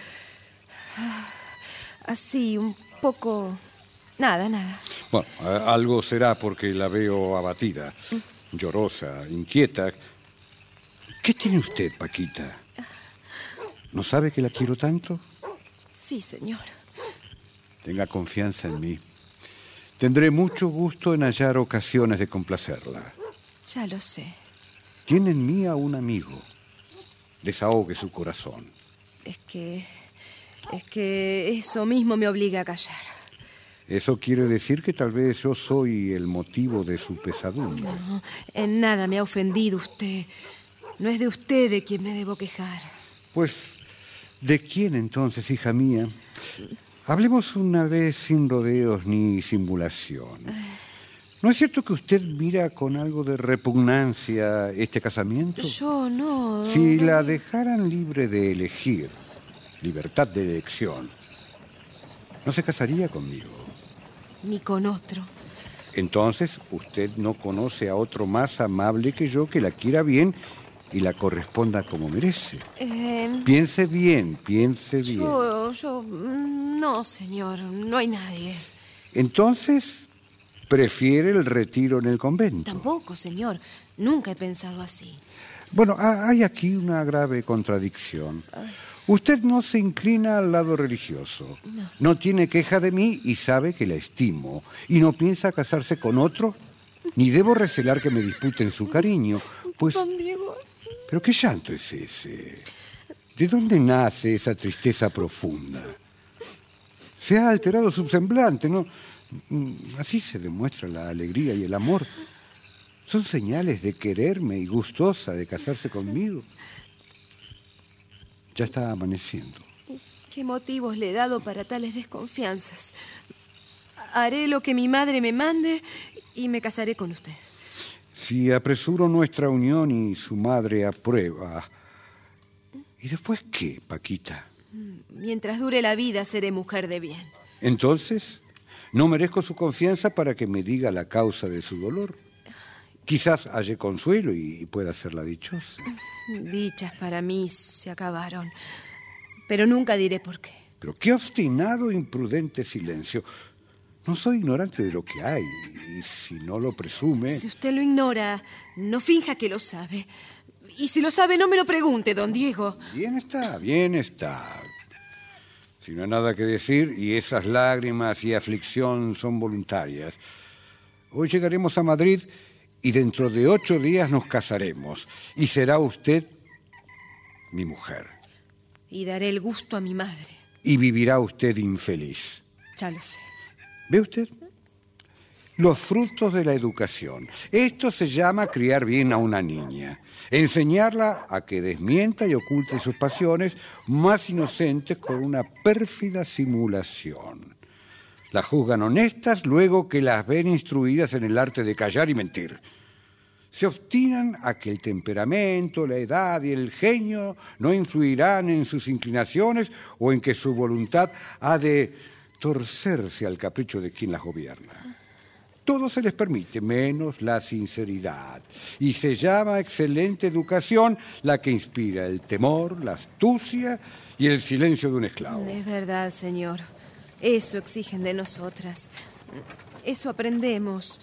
[SPEAKER 6] Ah, Así, un poco... Nada, nada.
[SPEAKER 1] Bueno, algo será porque la veo abatida, llorosa, inquieta. ¿Qué tiene usted, Paquita? ¿No sabe que la quiero tanto?
[SPEAKER 6] Sí, señor.
[SPEAKER 1] Tenga confianza en mí. Tendré mucho gusto en hallar ocasiones de complacerla.
[SPEAKER 6] Ya lo sé.
[SPEAKER 1] Tiene en mí a un amigo. Desahogue su corazón.
[SPEAKER 6] Es que... Es que eso mismo me obliga a callar.
[SPEAKER 1] Eso quiere decir que tal vez yo soy el motivo de su pesadumbre.
[SPEAKER 6] No, en nada me ha ofendido usted. No es de usted de quien me debo quejar.
[SPEAKER 1] Pues, ¿de quién entonces, hija mía? Hablemos una vez sin rodeos ni simulación. ¿No es cierto que usted mira con algo de repugnancia este casamiento?
[SPEAKER 6] Yo no...
[SPEAKER 1] Si la dejaran libre de elegir, libertad de elección, ¿no se casaría conmigo?
[SPEAKER 6] Ni con otro.
[SPEAKER 1] Entonces, usted no conoce a otro más amable que yo que la quiera bien y la corresponda como merece.
[SPEAKER 6] Eh,
[SPEAKER 1] Piense bien, piense bien.
[SPEAKER 6] yo, yo, mm, no, señor, no hay nadie.
[SPEAKER 1] Entonces, prefiere el retiro en el convento.
[SPEAKER 6] Tampoco, señor, nunca he pensado así.
[SPEAKER 1] Bueno, ha- hay aquí una grave contradicción. Usted no se inclina al lado religioso. No. tiene queja de mí y sabe que la estimo. Y no piensa casarse con otro. Ni debo recelar que me disputen su cariño. Pues,
[SPEAKER 6] Don Diego,
[SPEAKER 1] ¿pero qué llanto es ese? ¿De dónde nace esa tristeza profunda? Se ha alterado su semblante, ¿no? Mm, Así se demuestra la alegría y el amor. Son señales de quererme y gustosa de casarse conmigo. Ya está amaneciendo.
[SPEAKER 6] ¿qué motivos le he dado para tales desconfianzas? Haré lo que mi madre me mande y me casaré con usted.
[SPEAKER 1] Si apresuro nuestra unión y su madre aprueba. ¿Y después qué, Paquita?
[SPEAKER 6] Mientras dure la vida, seré mujer de bien.
[SPEAKER 1] Entonces, no merezco su confianza para que me diga la causa de su dolor. Quizás halle consuelo y pueda hacerla dichosa.
[SPEAKER 6] Dichas para mí se acabaron, pero nunca diré por qué.
[SPEAKER 1] Pero qué obstinado, imprudente silencio. No soy ignorante de lo que hay, y si no lo presume...
[SPEAKER 6] Si usted lo ignora, no finja que lo sabe. Y si lo sabe, no me lo pregunte, don Diego.
[SPEAKER 1] Bien está, bien está. Si no hay nada que decir y esas lágrimas y aflicción son voluntarias. Hoy llegaremos a Madrid y dentro de ocho días nos casaremos y será usted mi mujer
[SPEAKER 6] Y daré el gusto a mi madre.
[SPEAKER 1] y vivirá usted infeliz.
[SPEAKER 6] Ya lo sé.
[SPEAKER 1] ¿Ve usted? Los frutos de la educación. Esto se llama criar bien a una niña. Enseñarla a que desmienta y oculte sus pasiones más inocentes con una pérfida simulación. Las juzgan honestas luego que las ven instruidas en el arte de callar y mentir. Se obstinan a que el temperamento, la edad y el genio no influirán en sus inclinaciones o en que su voluntad ha de torcerse al capricho de quien las gobierna. Todo se les permite, menos la sinceridad. Y se llama excelente educación la que inspira el temor, la astucia y el silencio de un esclavo.
[SPEAKER 6] Es verdad, señor. Eso exigen de nosotras. Eso aprendemos.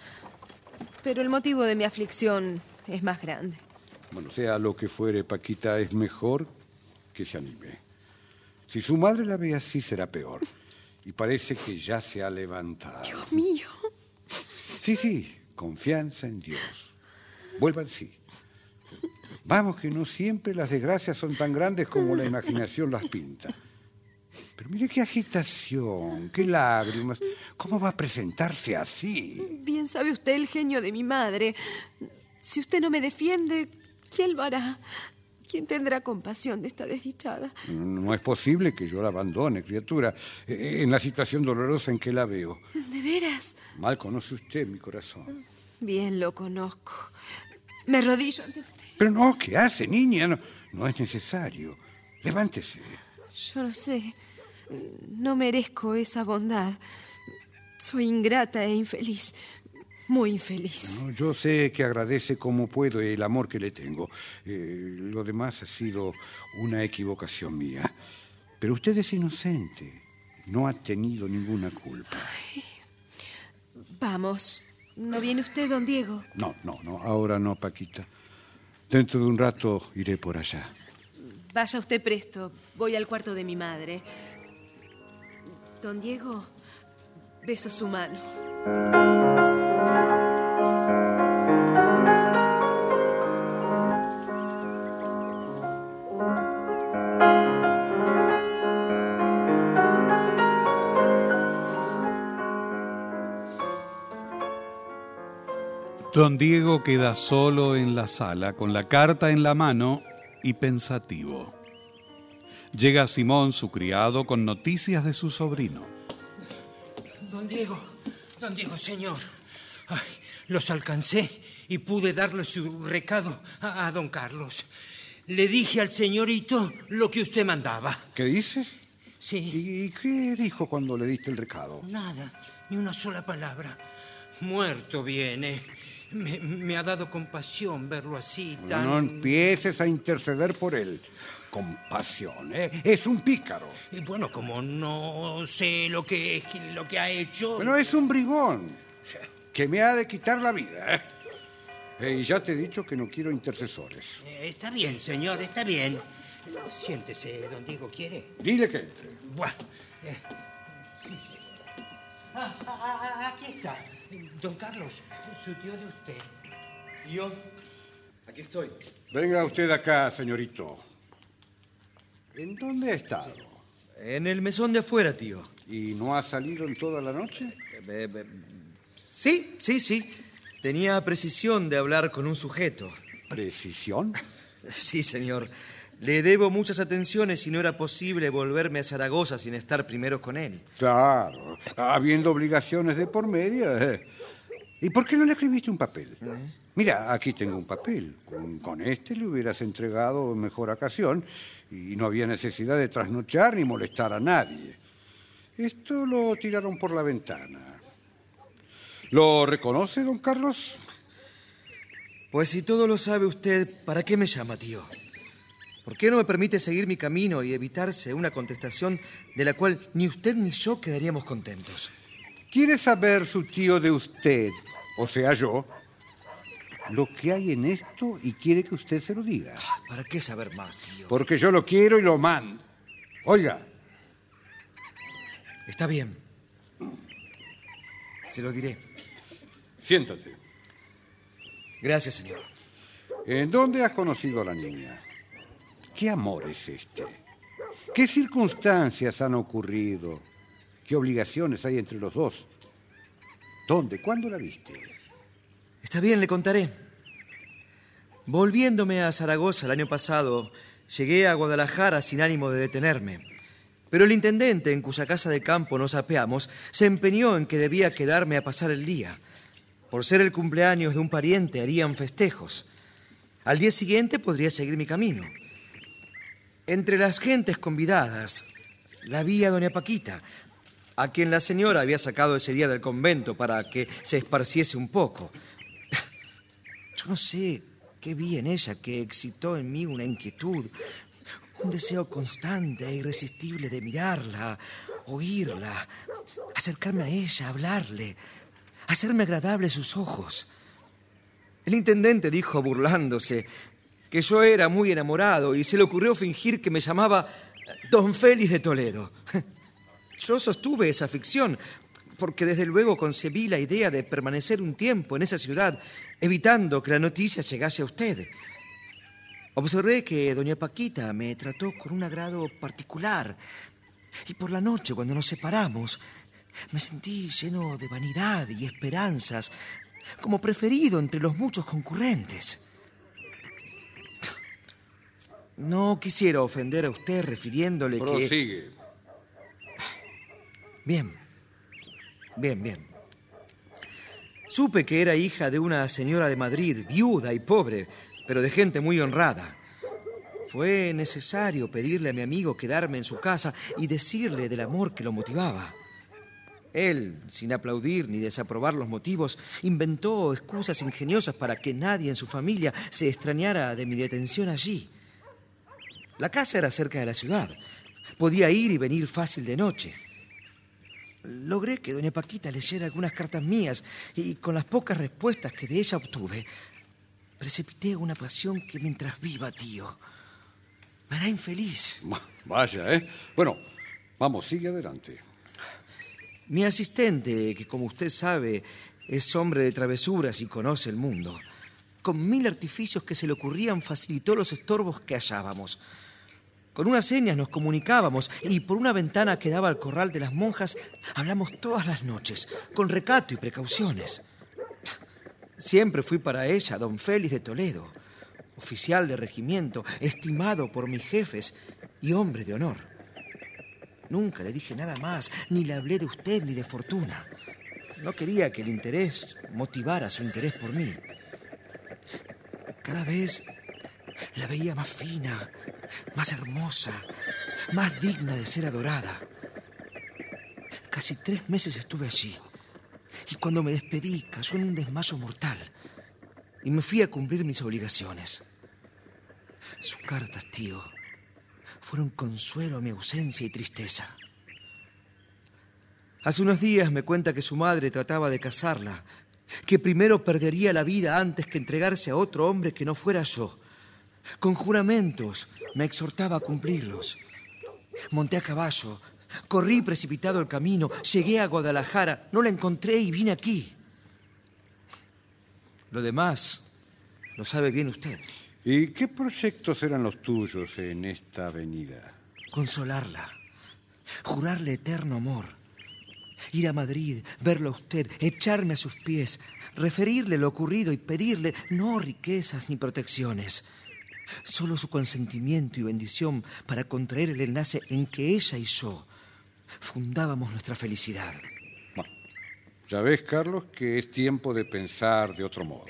[SPEAKER 6] Pero el motivo de mi aflicción es más grande.
[SPEAKER 1] Bueno, sea lo que fuere, Paquita, es mejor que se anime. Si su madre la ve así, será peor. Y parece que ya se ha levantado.
[SPEAKER 6] Dios mío.
[SPEAKER 1] Sí, sí, confianza en Dios. Vuelvan sí. Vamos, que no siempre las desgracias son tan grandes como la imaginación las pinta. Pero mire qué agitación, qué lágrimas. ¿Cómo va a presentarse así?
[SPEAKER 6] Bien sabe usted el genio de mi madre. Si usted no me defiende, ¿quién lo hará? ¿Quién tendrá compasión de esta desdichada?
[SPEAKER 1] No es posible que yo la abandone, criatura, eh, en la situación dolorosa en que la veo.
[SPEAKER 6] ¿De veras?
[SPEAKER 1] Mal conoce usted mi corazón.
[SPEAKER 6] Bien lo conozco. Me arrodillo ante usted.
[SPEAKER 1] Pero no, ¿qué hace, niña? No, no es necesario. Levántese.
[SPEAKER 6] Yo lo sé. No merezco esa bondad. Soy ingrata e infeliz. Muy infeliz.
[SPEAKER 1] No, yo sé que agradece como puedo el amor que le tengo. Eh, lo demás ha sido una equivocación mía. Pero usted es inocente. No ha tenido ninguna culpa.
[SPEAKER 6] Vamos. ¿No viene usted, don Diego?
[SPEAKER 1] No, no, no. Ahora no, Paquita. Dentro de un rato iré por allá.
[SPEAKER 6] Vaya usted presto. Voy al cuarto de mi madre. Don Diego, beso su mano.
[SPEAKER 3] Don Diego queda solo en la sala con la carta en la mano y pensativo. Llega Simón, su criado, con noticias de su sobrino.
[SPEAKER 4] Don Diego, don Diego, señor. Ay, los alcancé y pude darle su recado a, a don Carlos. Le dije al señorito lo que usted mandaba.
[SPEAKER 1] ¿Qué dices?
[SPEAKER 4] Sí.
[SPEAKER 1] ¿Y qué dijo cuando le diste el recado?
[SPEAKER 4] Nada, ni una sola palabra. Muerto viene. Me, me ha dado compasión verlo así, tan...
[SPEAKER 1] No empieces a interceder por él. Compasión, ¿eh? Es un pícaro.
[SPEAKER 4] Y bueno, como no sé lo que, lo que ha hecho...
[SPEAKER 1] Bueno, es un bribón que me ha de quitar la vida, ¿eh? Eh, Y ya te he dicho que no quiero intercesores.
[SPEAKER 4] Eh, Está bien, señor, está bien. Siéntese, don Diego, ¿quiere?
[SPEAKER 1] Dile que entre.
[SPEAKER 4] Bueno, eh, sí, sí. Ah, ah, ah, aquí está. Don Carlos, su tío de usted.
[SPEAKER 10] Tío, aquí estoy.
[SPEAKER 1] Venga usted acá, señorito. ¿En dónde ha estado?
[SPEAKER 10] En el mesón de afuera, tío.
[SPEAKER 1] ¿Y no ha salido en toda la noche?
[SPEAKER 10] Eh, eh, Sí, sí, sí. Tenía precisión de hablar con un sujeto.
[SPEAKER 1] ¿Precisión?
[SPEAKER 10] Sí, señor. Le debo muchas atenciones y no era posible volverme a Zaragoza sin estar primero con él.
[SPEAKER 1] Claro, habiendo obligaciones de por medio. ¿eh? ¿Y por qué no le escribiste un papel? Mira, aquí tengo un papel. Con, con este le hubieras entregado mejor ocasión y no había necesidad de trasnochar ni molestar a nadie. Esto lo tiraron por la ventana. ¿Lo reconoce, don Carlos?
[SPEAKER 10] Pues si todo lo sabe usted, ¿para qué me llama, tío? ¿Por qué no me permite seguir mi camino y evitarse una contestación de la cual ni usted ni yo quedaríamos contentos?
[SPEAKER 1] ¿Quiere saber su tío de usted, o sea yo, lo que hay en esto y quiere que usted se lo diga?
[SPEAKER 10] ¿Para qué saber más, tío?
[SPEAKER 1] Porque yo lo quiero y lo mando. Oiga,
[SPEAKER 10] Está bien. Se lo diré.
[SPEAKER 1] siéntate.
[SPEAKER 10] Gracias, señor.
[SPEAKER 1] ¿En dónde has conocido a la niña? ¿Qué amor es este? ¿Qué circunstancias han ocurrido? ¿Qué obligaciones hay entre los dos? ¿Dónde? ¿Cuándo la viste?
[SPEAKER 10] Está bien, le contaré. Volviéndome a Zaragoza el año pasado, llegué a Guadalajara sin ánimo de detenerme. Pero el intendente, en cuya casa de campo nos apeamos, se empeñó en que debía quedarme a pasar el día. Por ser el cumpleaños de un pariente, harían festejos. Al día siguiente podría seguir mi camino. Entre las gentes convidadas, la vi a doña Paquita, a quien la señora había sacado ese día del convento para que se esparciese un poco. Yo no sé qué vi en ella que excitó en mí una inquietud, un deseo constante e irresistible de mirarla, oírla, acercarme a ella, hablarle, hacerme agradable sus ojos. El intendente dijo, burlándose, que yo era muy enamorado y se le ocurrió fingir que me llamaba Don Félix de Toledo. Yo sostuve esa ficción, porque desde luego concebí la idea de permanecer un tiempo en esa ciudad, evitando que la noticia llegase a usted. Observé que doña Paquita me trató con un agrado particular, y por la noche, cuando nos separamos, me sentí lleno de vanidad y esperanzas, como preferido entre los muchos concurrentes. No quisiera ofender a usted refiriéndole que...
[SPEAKER 1] Prosigue.
[SPEAKER 10] Bien, bien, bien. Supe que era hija de una señora de Madrid, viuda y pobre, pero de gente muy honrada. Fue necesario pedirle a mi amigo quedarme en su casa y decirle del amor que lo motivaba. Él, sin aplaudir ni desaprobar los motivos, inventó excusas ingeniosas para que nadie en su familia se extrañara de mi detención allí. La casa era cerca de la ciudad. Podía ir y venir fácil de noche. Logré que doña Paquita leyera algunas cartas mías y con las pocas respuestas que de ella obtuve, precipité una pasión que mientras viva, tío, me hará infeliz.
[SPEAKER 1] Vaya, ¿eh? Bueno, vamos, sigue adelante.
[SPEAKER 10] Mi asistente, que como usted sabe es hombre de travesuras y conoce el mundo, con mil artificios que se le ocurrían facilitó los estorbos que hallábamos. Con unas señas nos comunicábamos y por una ventana que daba al corral de las monjas hablamos todas las noches, con recato y precauciones. Siempre fui para ella don Félix de Toledo, oficial de regimiento, estimado por mis jefes y hombre de honor. Nunca le dije nada más, ni le hablé de usted ni de fortuna. No quería que el interés motivara su interés por mí. Cada vez la veía más fina, más hermosa, más digna de ser adorada. Casi tres meses estuve allí Y cuando me despedí, cayó en un desmayo mortal. Y me fui a cumplir mis obligaciones. Sus cartas, tío, fueron consuelo a mi ausencia y tristeza. Hace unos días me cuenta que su madre trataba de casarla, que primero perdería la vida antes que entregarse a otro hombre que no fuera yo. Con juramentos me exhortaba a cumplirlos. Monté a caballo, corrí precipitado el camino, llegué a Guadalajara, no la encontré y vine aquí. Lo demás lo sabe bien usted.
[SPEAKER 1] ¿Y qué proyectos eran los tuyos en esta avenida?
[SPEAKER 10] Consolarla, jurarle eterno amor, ir a Madrid, verlo a usted, echarme a sus pies, referirle lo ocurrido y pedirle no riquezas ni protecciones, solo su consentimiento y bendición para contraer el enlace en que ella y yo fundábamos nuestra felicidad.
[SPEAKER 1] Ya ves, Carlos, que es tiempo de pensar de otro modo.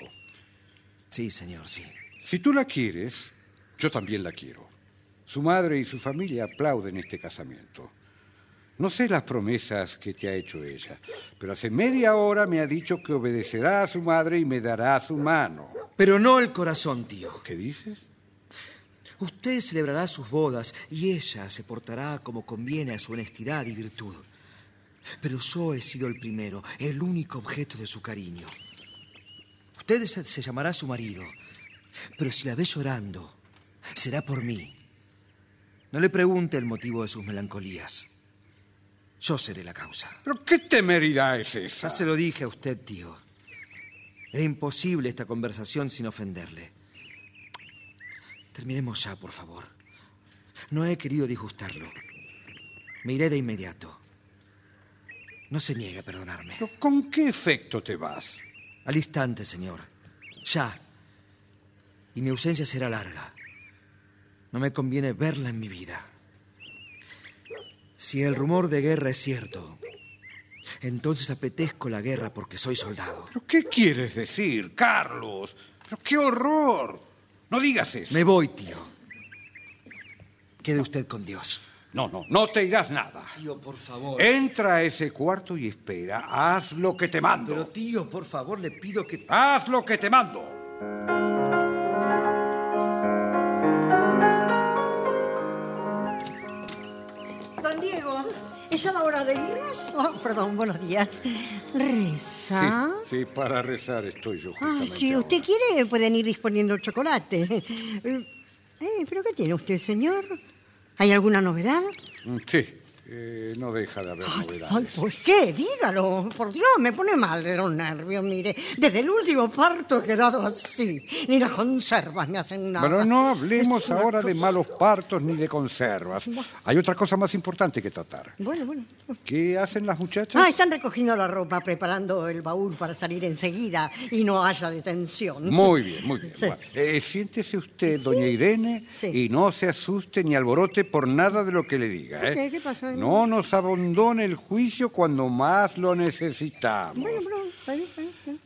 [SPEAKER 10] Sí, señor, sí.
[SPEAKER 1] Si tú la quieres, yo también la quiero. Su madre y su familia aplauden este casamiento. No sé las promesas que te ha hecho ella, pero hace media hora me ha dicho que obedecerá a su madre y me dará su mano.
[SPEAKER 10] Pero no el corazón, tío.
[SPEAKER 1] ¿Qué dices?
[SPEAKER 10] Usted celebrará sus bodas y ella se portará como conviene a su honestidad y virtud. Pero yo he sido el primero, el único objeto de su cariño. Usted se, llamará su marido, pero si la ve llorando, será por mí. No le pregunte el motivo de sus melancolías. Yo seré la causa.
[SPEAKER 1] ¿Pero qué temeridad es esa?
[SPEAKER 10] Ya se lo dije a usted, tío. Era imposible esta conversación sin ofenderle. Terminemos ya, por favor. No he querido disgustarlo. Me iré de inmediato. No se niegue a perdonarme.
[SPEAKER 1] ¿Pero ¿Con qué efecto te vas?
[SPEAKER 10] Al instante, señor. Ya. Y mi ausencia será larga. No me conviene verla en mi vida. Si el rumor de guerra es cierto, entonces apetezco la guerra porque soy soldado.
[SPEAKER 1] ¿Pero qué quieres decir, Carlos? ¡Pero qué horror! No digas eso.
[SPEAKER 10] Me voy, tío. Quede usted con Dios.
[SPEAKER 1] No, no, no te irás nada.
[SPEAKER 10] Tío, por favor.
[SPEAKER 1] Entra a ese cuarto y espera. Haz lo que te mando.
[SPEAKER 10] Pero, tío, por favor, le pido que...
[SPEAKER 1] Haz lo que te mando.
[SPEAKER 5] ¿Es ya la hora de irnos? Oh, perdón, buenos días. ¿Reza?
[SPEAKER 1] Sí, sí, para rezar estoy yo justamente
[SPEAKER 5] si
[SPEAKER 1] ahora.
[SPEAKER 5] usted quiere, pueden ir disponiendo el chocolate. Eh, ¿Pero qué tiene usted, señor? ¿Hay alguna novedad?
[SPEAKER 1] Sí, eh, no deja de haber
[SPEAKER 5] Ay,
[SPEAKER 1] novedades.
[SPEAKER 5] pues qué, dígalo. Por Dios, me pone mal de los nervios, mire. Desde el último parto he quedado así. Ni las conservas me hacen nada.
[SPEAKER 1] Pero no hablemos ahora de malos partos ni de conservas. Hay otra cosa más importante que tratar.
[SPEAKER 5] Bueno, bueno.
[SPEAKER 1] ¿Qué hacen las muchachas?
[SPEAKER 5] Ah, están recogiendo la ropa, preparando el baúl para salir enseguida y no haya detención.
[SPEAKER 1] Muy bien, muy bien.
[SPEAKER 5] Sí.
[SPEAKER 1] Bueno, eh, siéntese usted, doña Irene,
[SPEAKER 5] Sí.
[SPEAKER 1] y no se asuste ni alborote por nada de lo que le diga.
[SPEAKER 5] ¿Por
[SPEAKER 1] ¿eh?
[SPEAKER 5] qué? ¿Qué pasó?
[SPEAKER 1] No nos abandone el juicio cuando más lo necesitamos.
[SPEAKER 5] Bueno, bueno.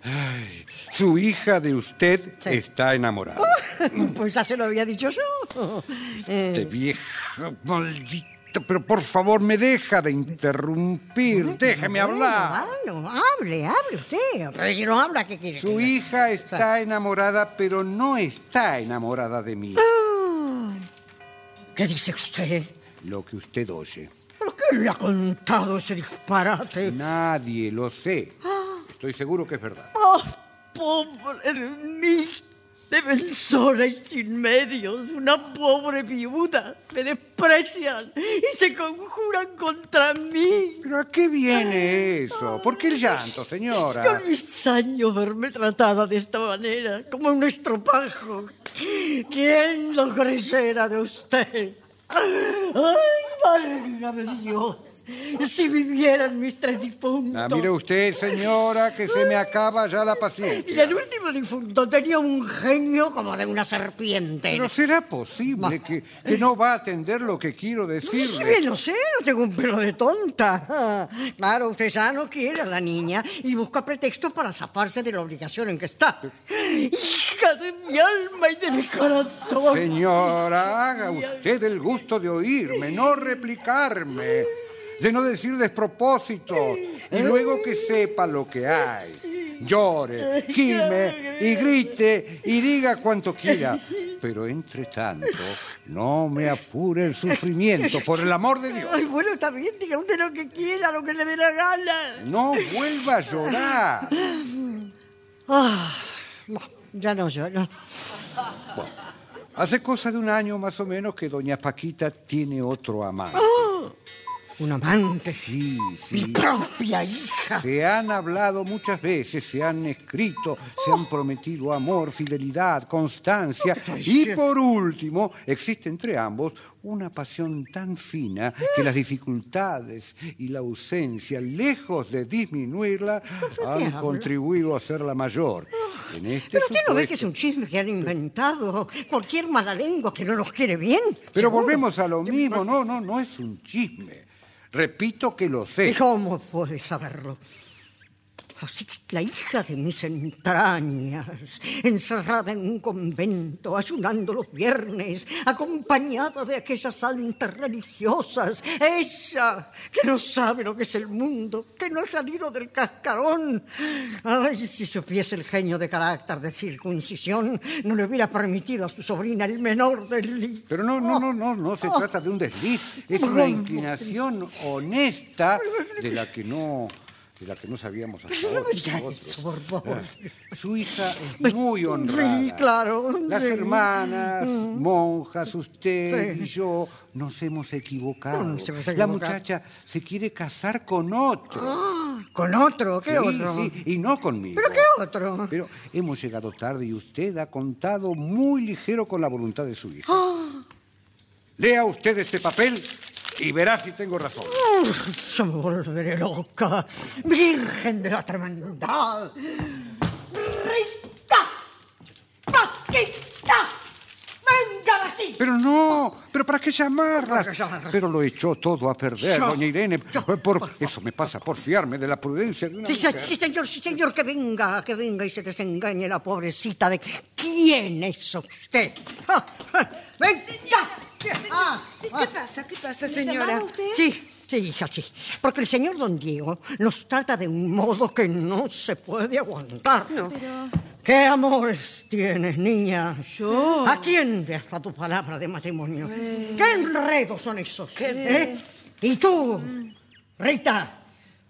[SPEAKER 1] Ay, su hija de usted
[SPEAKER 5] Sí.
[SPEAKER 1] está enamorada.
[SPEAKER 5] Pues ya se lo había dicho yo. Eh,
[SPEAKER 1] Este vieja maldita, pero por favor me deja de interrumpir, déjeme hablar.
[SPEAKER 5] Bueno, hable, hable usted. Pero si no habla, ¿qué quiere?
[SPEAKER 1] Su hija está enamorada, pero no está enamorada de mí.
[SPEAKER 5] ¿Qué dice usted?
[SPEAKER 1] Lo que usted oye.
[SPEAKER 5] ¿Por qué le ha contado ese disparate?
[SPEAKER 1] Nadie lo sé. Estoy seguro que es verdad.
[SPEAKER 5] ¡Oh, pobre de mí! Deben sola y sin medios, una pobre viuda. Me desprecian y se conjuran contra mí.
[SPEAKER 1] ¿Pero a qué viene eso? ¿Por qué el llanto, señora?
[SPEAKER 5] Con mis años verme tratada de esta manera, como un estropajo. ¿Quién lo creyera de usted? ¡Ay, válgame Dios! Si vivieran mis tres difuntos.
[SPEAKER 1] Ah, mire usted, señora, que se me acaba ya la
[SPEAKER 5] Y
[SPEAKER 1] paciencia.
[SPEAKER 5] el último difunto tenía un genio como de una serpiente.
[SPEAKER 1] Pero será posible que, que no va a atender lo que quiero
[SPEAKER 5] Sí, sí, bien, no sé, no tengo un pelo de tonta. Claro, usted ya no quiere a la niña y busca pretextos para zafarse de la obligación en que está. Hija de mi alma y de mi corazón.
[SPEAKER 1] Señora, haga usted el gusto de oírme, no replicarme. De no decir despropósitos, y luego que sepa lo que hay. Llore, gime y grite y diga cuanto quiera. Pero entre tanto, no me apure el sufrimiento, por el amor de Dios.
[SPEAKER 5] Ay, bueno, está bien, diga usted lo que quiera, lo que le dé la gana.
[SPEAKER 1] No vuelva a llorar.
[SPEAKER 5] Ah, ya no lloro.
[SPEAKER 1] Hace cosa de un año más o menos que doña Paquita tiene otro amante.
[SPEAKER 5] Un amante.
[SPEAKER 1] Sí,
[SPEAKER 5] Mi
[SPEAKER 1] sí.
[SPEAKER 5] propia hija.
[SPEAKER 1] Se han hablado muchas veces, se han escrito, se han prometido amor, fidelidad, constancia y por último existe entre ambos una pasión tan fina que las dificultades y la ausencia, lejos de disminuirla, han contribuido a hacerla mayor. En este
[SPEAKER 5] Pero usted no ve que es un chisme que han inventado cualquier mala lengua que no nos quiere bien.
[SPEAKER 1] Pero
[SPEAKER 5] seguro.
[SPEAKER 1] volvemos a lo mismo, no, no, no es un chisme. Repito que lo sé.
[SPEAKER 5] ¿Y cómo puede saberlo? Así que la hija de mis entrañas, encerrada en un convento, ayunando los viernes, acompañada de aquellas santas religiosas, ella que no sabe lo que es el mundo, que no ha salido del cascarón. Ay, si supiese el genio de carácter de circuncisión, no le hubiera permitido a su sobrina el menor desliz.
[SPEAKER 1] Pero no, no, no, no, no se trata de un desliz, es una inclinación honesta de la que no, de la que no sabíamos hasta ahora.
[SPEAKER 5] No eso, por favor.
[SPEAKER 1] Ah, Su hija es muy honrada.
[SPEAKER 5] Sí, claro.
[SPEAKER 1] Las
[SPEAKER 5] Sí.
[SPEAKER 1] hermanas, monjas, usted
[SPEAKER 5] Sí.
[SPEAKER 1] y yo nos hemos equivocado.
[SPEAKER 5] No,
[SPEAKER 1] La muchacha se quiere casar con otro.
[SPEAKER 5] Ah, ¿Con otro? ¿Qué
[SPEAKER 1] Sí,
[SPEAKER 5] otro?
[SPEAKER 1] sí, y no conmigo.
[SPEAKER 5] ¿Pero qué otro?
[SPEAKER 1] Pero hemos llegado tarde y usted ha contado muy ligero con la voluntad de su hija.
[SPEAKER 5] Ah.
[SPEAKER 1] Lea usted este papel y verá si tengo razón.
[SPEAKER 5] Se me volveré loca. Virgen de la tremendad. ¡Rita! ¡Paquita! ¡Venga de aquí!
[SPEAKER 1] Pero no, pero ¿para qué llamarla?
[SPEAKER 5] ¿Para qué llamarla?
[SPEAKER 1] Pero lo echó todo a perder,
[SPEAKER 5] Yo-
[SPEAKER 1] doña Irene.
[SPEAKER 5] yo-
[SPEAKER 1] Por, eso me pasa por fiarme de la prudencia de una
[SPEAKER 5] Sí,
[SPEAKER 1] mujer.
[SPEAKER 5] sí, señor, sí, señor, que venga, que venga y se desengañe la pobrecita de quién es usted. ¡Venga! Ah,
[SPEAKER 7] Sí, ¿Qué pasa? ¿Qué pasa,
[SPEAKER 6] ¿Le
[SPEAKER 7] señora?
[SPEAKER 6] usted?
[SPEAKER 5] Sí, sí, hija, sí. Porque el señor don Diego nos trata de un modo que no se puede aguantar.
[SPEAKER 7] No.
[SPEAKER 5] ¿Qué amores tienes, niña?
[SPEAKER 6] Yo.
[SPEAKER 5] ¿A quién le has dado palabra de matrimonio? ¿Qué enredos son esos? ¿Eh? ¿Y tú, Rita?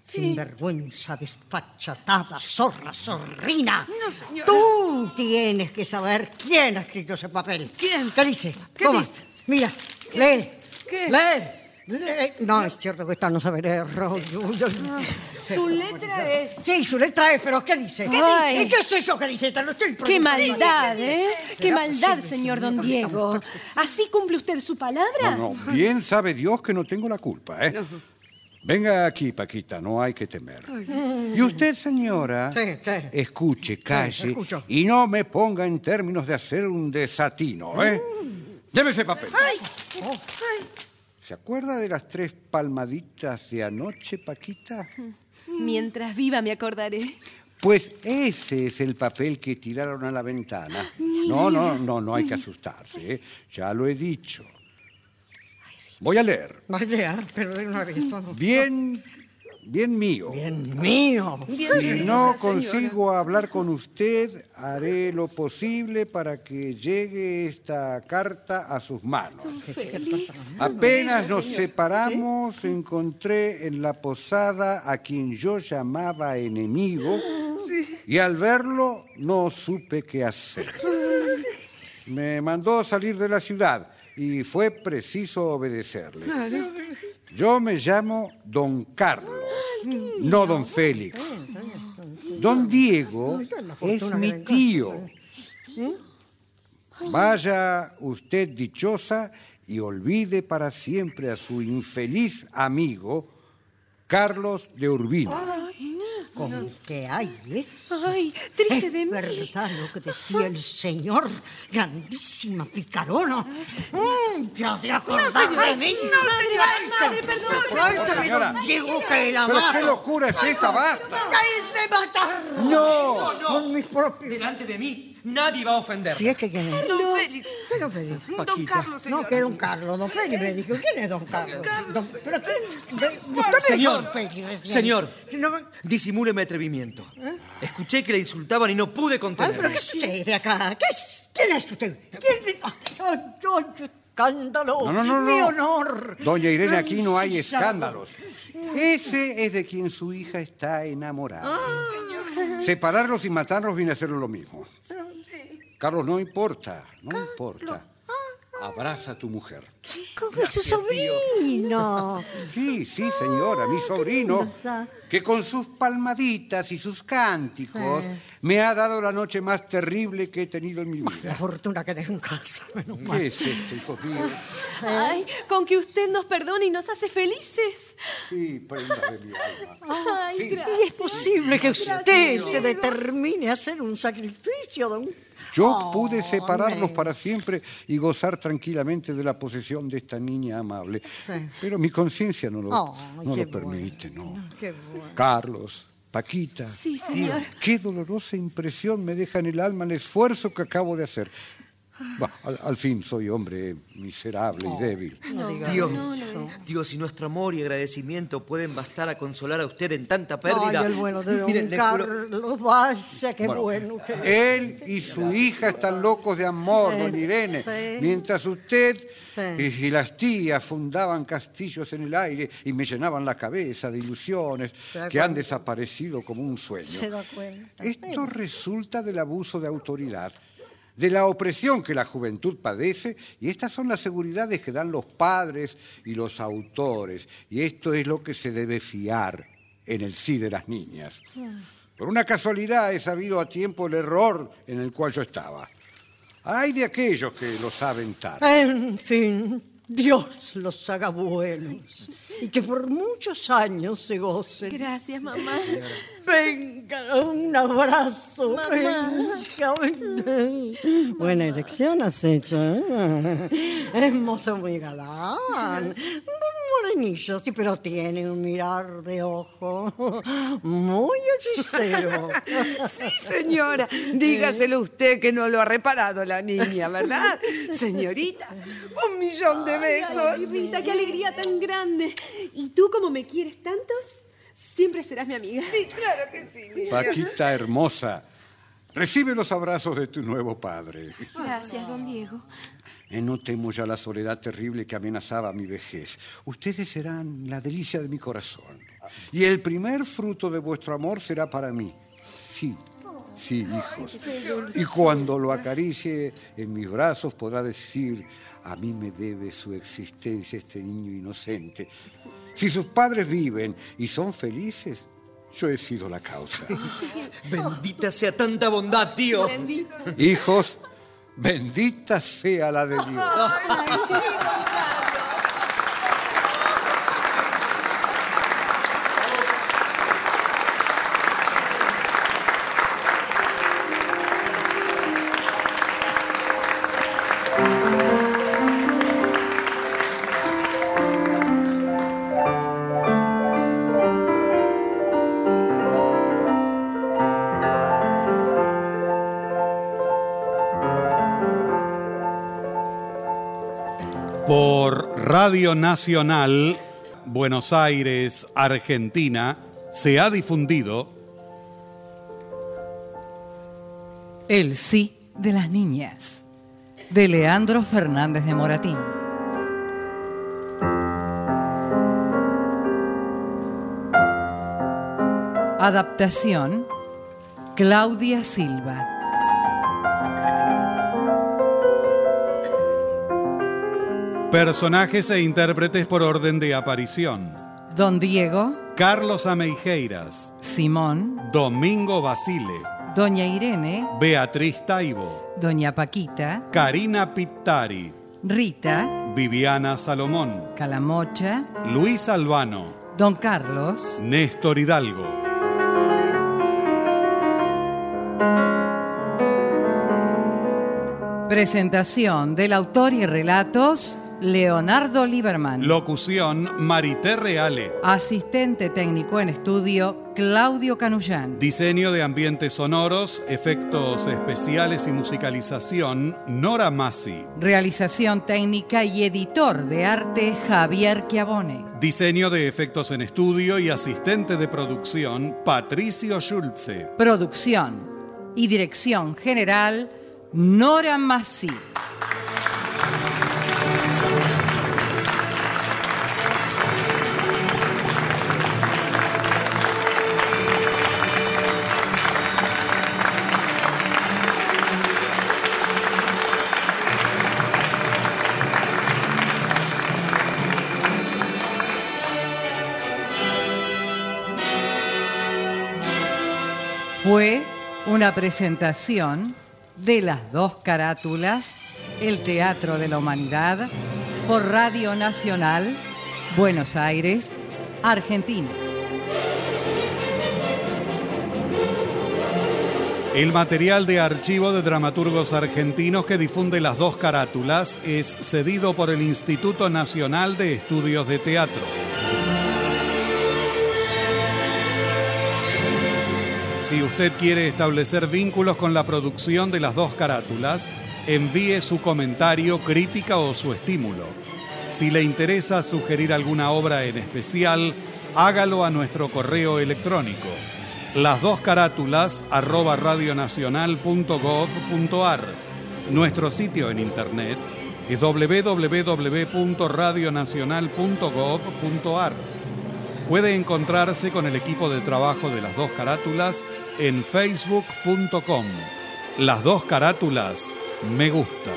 [SPEAKER 5] Sinvergüenza, desfachatada, zorra, zorrina.
[SPEAKER 7] No, señora.
[SPEAKER 5] Tú tienes que saber quién ha escrito ese papel.
[SPEAKER 7] ¿Quién?
[SPEAKER 5] ¿Qué dice?
[SPEAKER 7] ¿Qué
[SPEAKER 5] Toma,
[SPEAKER 7] dice?
[SPEAKER 5] Mira, lee.
[SPEAKER 7] ¿Qué?
[SPEAKER 5] Lee. Lee. No, es cierto que esta no sabe leer. Yo- yo-
[SPEAKER 7] Su letra es...
[SPEAKER 5] Sí, su letra es, pero ¿qué dice? ¿Qué
[SPEAKER 6] Ay.
[SPEAKER 5] dice? ¿Y qué es eso que dice? Lo estoy
[SPEAKER 6] ¡Qué maldad, eh! ¡Qué
[SPEAKER 5] ¿Será
[SPEAKER 6] maldad, señor don Diego! ¿Así cumple usted su palabra?
[SPEAKER 1] No, no, bien sabe Dios que no tengo la culpa, ¿eh? Venga aquí, Paquita, no hay que temer. Y usted, señora,
[SPEAKER 5] Sí, sí.
[SPEAKER 1] escuche, calle
[SPEAKER 5] escucho.
[SPEAKER 1] y no me ponga en términos de hacer un desatino, ¿eh? Deme ese papel. ¿Se acuerda de las tres palmaditas de anoche, Paquita?
[SPEAKER 6] Mientras viva me acordaré.
[SPEAKER 1] Pues ese es el papel que tiraron a la ventana. No, no, no, no hay que asustarse, ¿eh? ya lo he dicho. Voy a leer.
[SPEAKER 5] Vaya, pero de una vez.
[SPEAKER 1] Bien, bien mío.
[SPEAKER 5] Bien mío.
[SPEAKER 1] Si no consigo hablar con usted, haré lo posible para que llegue esta carta a sus manos. Apenas nos separamos, encontré en la posada a quien yo llamaba enemigo y al verlo no supe qué hacer. Me mandó salir de la ciudad y fue preciso obedecerle. Yo me llamo Don Carlos, no Don Félix. Don Diego
[SPEAKER 5] es
[SPEAKER 1] mi tío. Vaya usted dichosa y olvide para siempre a su infeliz amigo Carlos de Urbino.
[SPEAKER 5] ¿Con qué hay eso?
[SPEAKER 6] Ay, triste
[SPEAKER 5] Es
[SPEAKER 6] de mí.
[SPEAKER 5] verdad lo que decía el señor, grandísima picarona. Mm, ya te acordás de mí.
[SPEAKER 6] Madre, madre, perdón.
[SPEAKER 5] Suéltame, don Diego, que la
[SPEAKER 1] Pero
[SPEAKER 5] mato.
[SPEAKER 1] qué locura es esta, basta.
[SPEAKER 5] ¡Cállate, matar!
[SPEAKER 1] No.
[SPEAKER 5] Con mis propios...
[SPEAKER 10] Delante de mí, Nadie va a ofender.
[SPEAKER 5] ¿Y es que quién es?
[SPEAKER 8] Don Félix.
[SPEAKER 5] ¿Qué don Félix?
[SPEAKER 8] Don. Carlos, señora.
[SPEAKER 5] No, que don Carlos, don Félix me dijo. ¿Quién es don Carlos? Don- ¿Pero quién? De- me
[SPEAKER 10] Señor,
[SPEAKER 5] don Félix recién.
[SPEAKER 10] señor.
[SPEAKER 5] No,
[SPEAKER 10] Disimule mi atrevimiento. Escuché que le insultaban y no pude
[SPEAKER 5] Ay,
[SPEAKER 10] contenerme.
[SPEAKER 5] pero ¿qué sucede acá? ¿Qué es? ¿Quién es usted? ¿Quién es? Ay, ay, ay, escándalo.
[SPEAKER 1] No, no, no,
[SPEAKER 5] Mi
[SPEAKER 1] no.
[SPEAKER 5] honor.
[SPEAKER 1] Doña Irene, aquí no hay escándalos. Ese es de quien su hija está enamorada.
[SPEAKER 5] Ah.
[SPEAKER 1] Separarlos y matarlos viene a ser lo mismo. Carlos, no importa, no importa. Abraza a tu mujer.
[SPEAKER 5] ¿Cómo es su sobrino?
[SPEAKER 1] Sí, sí, señora, mi sobrino, que con sus palmaditas y sus cánticos me ha dado la noche más terrible que he tenido en mi
[SPEAKER 5] La
[SPEAKER 1] vida.
[SPEAKER 5] fortuna que dejó en casa, menos mal.
[SPEAKER 1] ¿Qué es esto, hijos míos?
[SPEAKER 6] Ay, con que usted nos perdone y nos hace felices.
[SPEAKER 1] Sí, prenda de mi alma.
[SPEAKER 6] Ay,
[SPEAKER 1] Sí.
[SPEAKER 6] gracias.
[SPEAKER 5] Y es posible que usted
[SPEAKER 6] Gracias,
[SPEAKER 5] se determine a hacer un sacrificio, don...
[SPEAKER 1] Yo
[SPEAKER 5] Oh,
[SPEAKER 1] pude separarlos para siempre y gozar tranquilamente de la posesión de esta niña amable.
[SPEAKER 5] Sí.
[SPEAKER 1] Pero mi conciencia no lo,
[SPEAKER 5] Oh,
[SPEAKER 1] no lo permite, no.
[SPEAKER 5] Qué bueno.
[SPEAKER 1] Carlos, Paquita,
[SPEAKER 6] Sí, señor.
[SPEAKER 1] qué dolorosa impresión me deja en el alma el esfuerzo que acabo de hacer. Bah, al, al fin soy hombre miserable y débil.
[SPEAKER 5] No
[SPEAKER 10] Dios,
[SPEAKER 5] eso.
[SPEAKER 10] Dios, si nuestro amor y agradecimiento pueden bastar a consolar a usted en tanta pérdida.
[SPEAKER 5] Ay, el bueno de don
[SPEAKER 10] Miren,
[SPEAKER 5] Carlos, vaya, qué
[SPEAKER 1] Bueno,
[SPEAKER 5] bueno. que-
[SPEAKER 1] Él y su hija están locos de amor,
[SPEAKER 5] Sí,
[SPEAKER 1] doña Irene.
[SPEAKER 5] sí.
[SPEAKER 1] Mientras usted
[SPEAKER 5] Sí.
[SPEAKER 1] y, y las tías fundaban castillos en el aire y me llenaban la cabeza de ilusiones que han desaparecido como un sueño.
[SPEAKER 5] Se da cuenta.
[SPEAKER 1] Esto resulta del abuso de autoridad, de la opresión que la juventud padece, y estas son las seguridades que dan los padres y los autores, y esto es lo que se debe fiar en el sí de las niñas. Por una casualidad he sabido a tiempo el error en el cual yo estaba. Hay de aquellos que lo saben tarde.
[SPEAKER 5] En fin, Dios los haga buenos y que por muchos años se gocen.
[SPEAKER 6] Gracias, mamá.
[SPEAKER 5] Venga, un abrazo.
[SPEAKER 6] Mamá.
[SPEAKER 5] Venga, venga. Buena elección has hecho. ¿eh? Es mozo muy galán. Morenillo, sí, pero tiene un mirar de ojo muy hechicero.
[SPEAKER 7] Sí, señora. Dígaselo usted que no lo ha reparado la niña, ¿verdad? Señorita, un millón de
[SPEAKER 6] Ay,
[SPEAKER 7] besos.
[SPEAKER 6] Rita, qué alegría tan grande. ¿Y tú, como me quieres tantos, siempre serás mi amiga.
[SPEAKER 7] Sí, claro que sí. niña.
[SPEAKER 1] Paquita hermosa, recibe los abrazos de tu nuevo padre.
[SPEAKER 6] Gracias, don Diego.
[SPEAKER 1] Eh, No temo ya la soledad terrible que amenazaba mi vejez. Ustedes serán la delicia de mi corazón. Y el primer fruto de vuestro amor será para mí. Sí, sí, hijos. Y cuando lo acaricie en mis brazos podrá decir, a mí me debe su existencia este niño inocente. Si sus padres viven y son felices, yo he sido la causa.
[SPEAKER 10] Bendita sea tanta bondad, tío.
[SPEAKER 6] Bendito.
[SPEAKER 1] Hijos, bendita sea la de Dios.
[SPEAKER 3] Radio Nacional, Buenos Aires, Argentina, se ha difundido
[SPEAKER 2] El sí de las niñas, de Leandro Fernández de Moratín. Adaptación, Claudia Silva.
[SPEAKER 3] Personajes e intérpretes por orden de aparición.
[SPEAKER 2] Don Diego,
[SPEAKER 3] Carlos Ameijeiras,
[SPEAKER 2] Simón,
[SPEAKER 3] Domingo Basile,
[SPEAKER 2] Doña Irene,
[SPEAKER 3] Beatriz Taibo,
[SPEAKER 2] Doña Paquita,
[SPEAKER 3] Karina Pittari,
[SPEAKER 2] Rita,
[SPEAKER 3] Viviana Salomón,
[SPEAKER 2] Calamocha,
[SPEAKER 3] Luis Albano,
[SPEAKER 2] Don Carlos,
[SPEAKER 3] Néstor Hidalgo.
[SPEAKER 2] presentación del autor y relatos Leonardo Lieberman.
[SPEAKER 3] Locución, Marité Reale.
[SPEAKER 2] Asistente técnico en estudio, Claudio Canullán.
[SPEAKER 3] Diseño de ambientes sonoros, efectos especiales y musicalización, Nora Massi.
[SPEAKER 2] Realización técnica y editor de arte, Javier Chiavone.
[SPEAKER 3] Diseño de efectos en estudio y asistente de producción, Patricio Schulze.
[SPEAKER 2] Producción y dirección general, Nora Massi. Fue una presentación de las dos carátulas, el Teatro de la Humanidad, por Radio Nacional, Buenos Aires, Argentina.
[SPEAKER 3] El material de archivo de dramaturgos argentinos que difunde las dos carátulas es cedido por el Instituto Nacional de Estudios de Teatro. Si usted quiere establecer vínculos con la producción de las dos carátulas, envíe su comentario, crítica o su estímulo. Si le interesa sugerir alguna obra en especial, hágalo a nuestro correo electrónico las. Nuestro sitio en internet es www.radionacional.gov.ar. Puede encontrarse con el equipo de trabajo de las dos carátulas en facebook.com. Las dos carátulas me gusta.